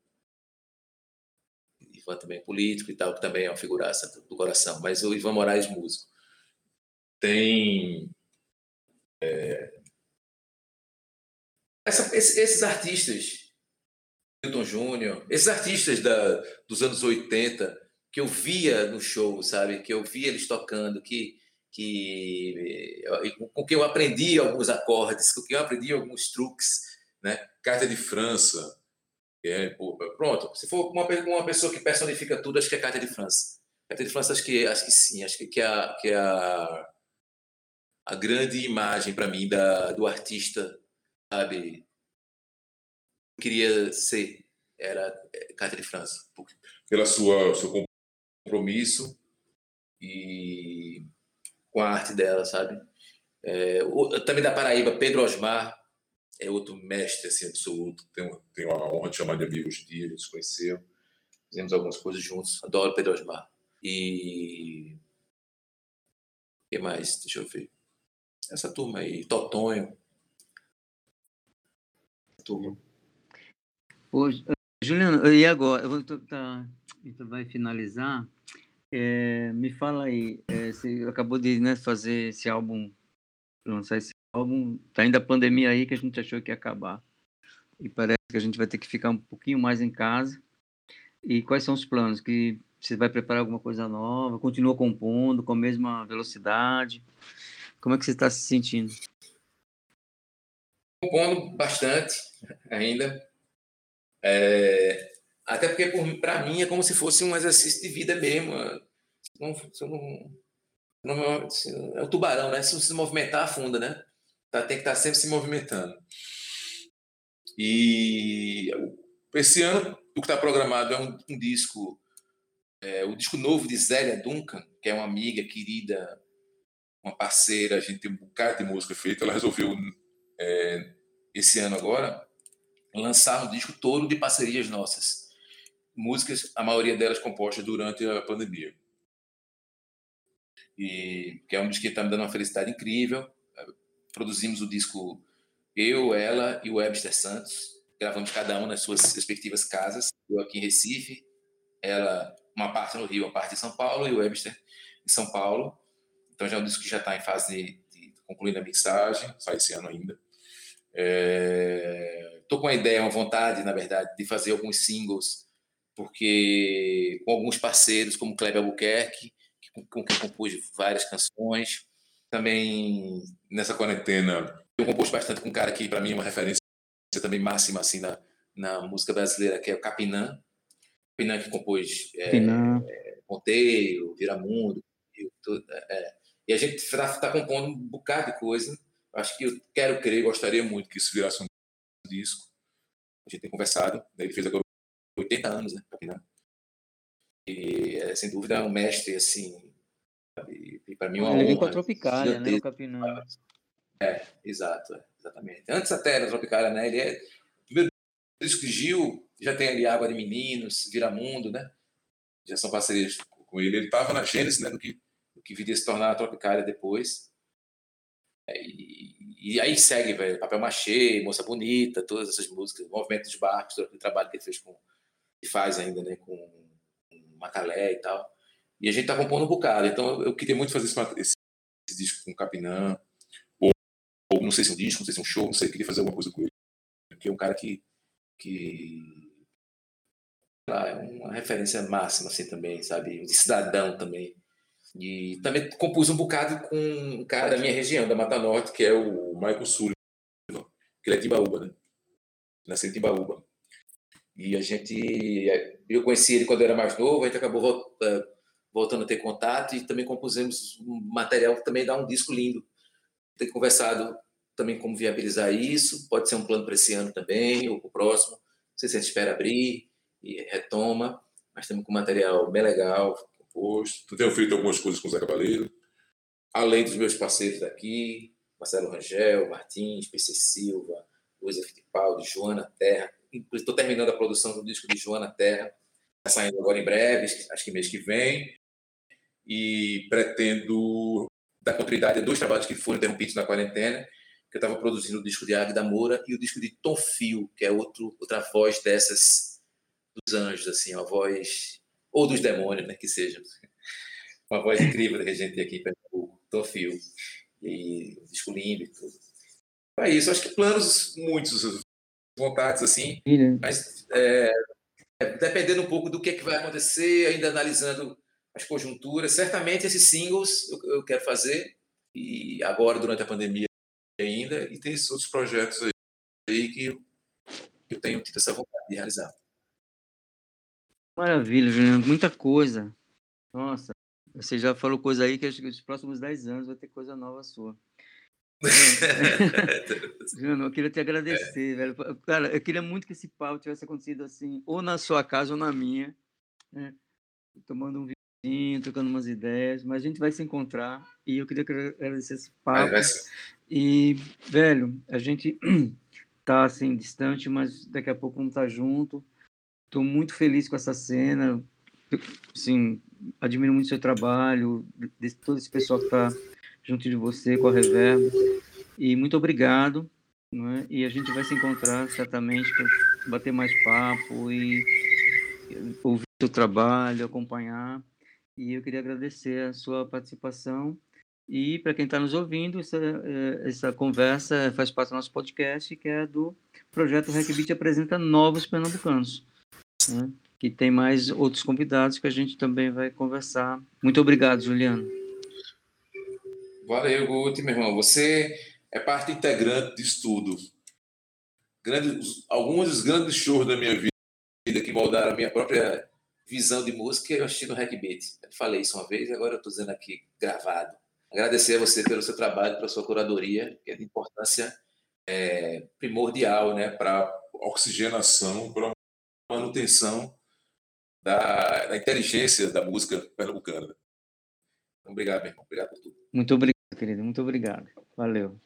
Ivan também é político e tal, que também é uma figuraça do coração, mas o Ivan Moraes, músico. Tem. É, essa, esses artistas, Milton Júnior, esses artistas da, dos anos 80, que eu via no show, sabe? Que eu via eles tocando, que, que com que eu aprendi alguns acordes, com que eu aprendi alguns truques, né? Carta de França, é, pronto. Se for uma, uma pessoa que personifica tudo, acho que é Carta de França. Carta de França, acho que acho que sim, acho que, que é a, que é a, a grande imagem para mim da, do artista, sabe? queria ser era é, Carta de França, pela sua seu compromisso e com a arte dela, sabe? É, o, também da Paraíba, Pedro Osmar é outro mestre assim, absoluto. Tenho, tenho a honra de chamar de amigo hoje em a gente se conheceu. Fizemos algumas coisas juntos. Adoro Pedro Osmar. E. O que mais? Deixa eu ver. Essa turma aí, Totonho. Turma. Hoje, Juliano, e agora? Eu vou, tá, então vai finalizar. É, me fala aí, é, você acabou de né, fazer esse álbum, lançar esse álbum, tá ainda a pandemia aí que a gente achou que ia acabar. E parece que a gente vai ter que ficar um pouquinho mais em casa. E quais são os planos? Que você vai preparar alguma coisa nova? Continua compondo com a mesma velocidade? Como é que você está se sentindo? Compondo bastante ainda. É, até porque para mim é como se fosse um exercício de vida mesmo. Não, não, não, é o tubarão, né? Se se movimentar, afunda, né? Tá, tem que estar tá sempre se movimentando. E esse ano o que está programado é um, um disco, é, o disco novo de Zélia Duncan, que é uma amiga querida, uma parceira, a gente tem um bocado de música feita. Ela resolveu é, esse ano agora lançar um disco todo de parcerias nossas, músicas, a maioria delas compostas durante a pandemia. E que é um disco que está me dando uma felicidade incrível produzimos o disco eu, ela e o Webster Santos. Gravamos cada um nas suas respectivas casas. Eu aqui em Recife, ela uma parte no Rio, uma parte em São Paulo e o Webster em São Paulo. Então já é um disco que já está em fase de, de concluir a mixagem, sai esse ano ainda. Estou é, com uma ideia, uma vontade, na verdade, de fazer alguns singles, porque com alguns parceiros, como Kleber Albuquerque, com quem compus várias canções, também nessa quarentena eu compus bastante com um cara que para mim é uma referência também máxima assim na, na música brasileira, que é o Capinã. Capinã que compôs é, é, Ponteiro, Viramundo, tudo, é. e a gente está tá compondo um bocado de coisa. Acho que eu quero crer, gostaria muito que isso virasse um disco. A gente tem conversado, né? ele fez agora 80 anos, né, Capinã. E é, sem dúvida é um mestre assim e, e para mim é uma Ele vem com a Tropicália, né? O Capinã. É, exato, é, exatamente. Antes até da Tropicália, né? Ele é. Primeiro disco que Gil já tem ali Água de Meninos, Viramundo, né? Já são parcerias com ele. Ele estava na gênese, né? Do que, do que viria se tornar a Tropicália depois. É, e, e, aí segue, velho, Papel Machê, Moça Bonita, todas essas músicas, Movimento dos Barcos, todo aquele trabalho que ele fez com. Faz ainda, né? Com, com Macalé e tal. E a gente está compondo um bocado. Então eu queria muito fazer esse, esse, esse disco com Capinã, ou, ou, não sei se é um disco, não sei se é um show, não sei, queria fazer alguma coisa com ele. Porque é um cara que, que é uma referência máxima assim também, sabe? Um cidadão também. E também compus um bocado com um cara da minha região, da Mata Norte, que é o Michael Sullivan, que ele é de Timbaúba, né? Nasceu em Timbaúba. E a gente, eu conheci ele quando eu era mais novo, a gente acabou eh, voltando a ter contato e também compusemos um material que também dá um disco lindo. Ter conversado também como viabilizar isso, pode ser um plano para esse ano também, ou para o próximo. Não sei se a gente espera abrir e retoma, mas estamos com material bem legal, composto. Tu tem feito algumas coisas com o Zé Cabaleiro? Além dos meus parceiros daqui, Marcelo Rangel, Martins, PC Silva, Luísa Fittipaldi, Joana Terra. Estou terminando a produção do disco de Joana Terra, está saindo agora em breve, acho que mês que vem e pretendo dar continuidade a dois trabalhos que foram interrompidos na quarentena, que eu estava produzindo o disco de Águida Moura e o disco de Tom Fio, que é outro, outra voz dessas dos anjos, assim, uma voz ou dos demônios, né, que seja. Uma voz incrível que a gente aqui em Pernambuco, Tom. E um disco lindo e tudo. É isso, acho que planos muitos, vontades assim, mas é, é, dependendo um pouco do que, é que vai acontecer, ainda analisando as conjunturas. Certamente esses singles eu, eu quero fazer, e agora durante a pandemia ainda, e tem esses outros projetos aí que eu, que eu tenho tido essa vontade de realizar. Maravilha, Juliano, muita coisa. Nossa, você já falou coisa aí que acho que nos próximos 10 anos vai ter coisa nova sua. Juliano, eu queria te agradecer, é. velho. Cara, eu queria muito que esse pau tivesse acontecido assim, ou na sua casa ou na minha, né? tomando um trocando umas ideias, mas a gente vai se encontrar e eu queria agradecer esse papo. Vai e, velho, a gente tá assim, distante, mas daqui a pouco vamos estar tá junto. Estou muito feliz com essa cena. Assim, admiro muito seu trabalho, de todo esse pessoal que está junto de você, com a Reverb. E muito obrigado. É? E a gente vai se encontrar certamente para bater mais papo e ouvir seu trabalho, acompanhar. E eu queria agradecer a sua participação. E para quem está nos ouvindo, essa, é, essa conversa faz parte do nosso podcast, que é do projeto Hackbeat Apresenta Novos Pernambucanos, né? que tem mais outros convidados que a gente também vai conversar. Muito obrigado, Juliano. Valeu, Guti, meu irmão. Você é parte integrante disso tudo. alguns dos grandes shows da minha vida que moldaram a minha própria visão de música, eu assisti no Hackbeat. Eu falei isso uma vez, agora eu estou dizendo aqui gravado. Agradecer a você pelo seu trabalho, pela sua curadoria, que é de importância é, primordial né, para oxigenação, para manutenção da, da, inteligência da música pernambucana. Obrigado, meu irmão. Obrigado por tudo. Muito obrigado, querido. Muito obrigado. Valeu.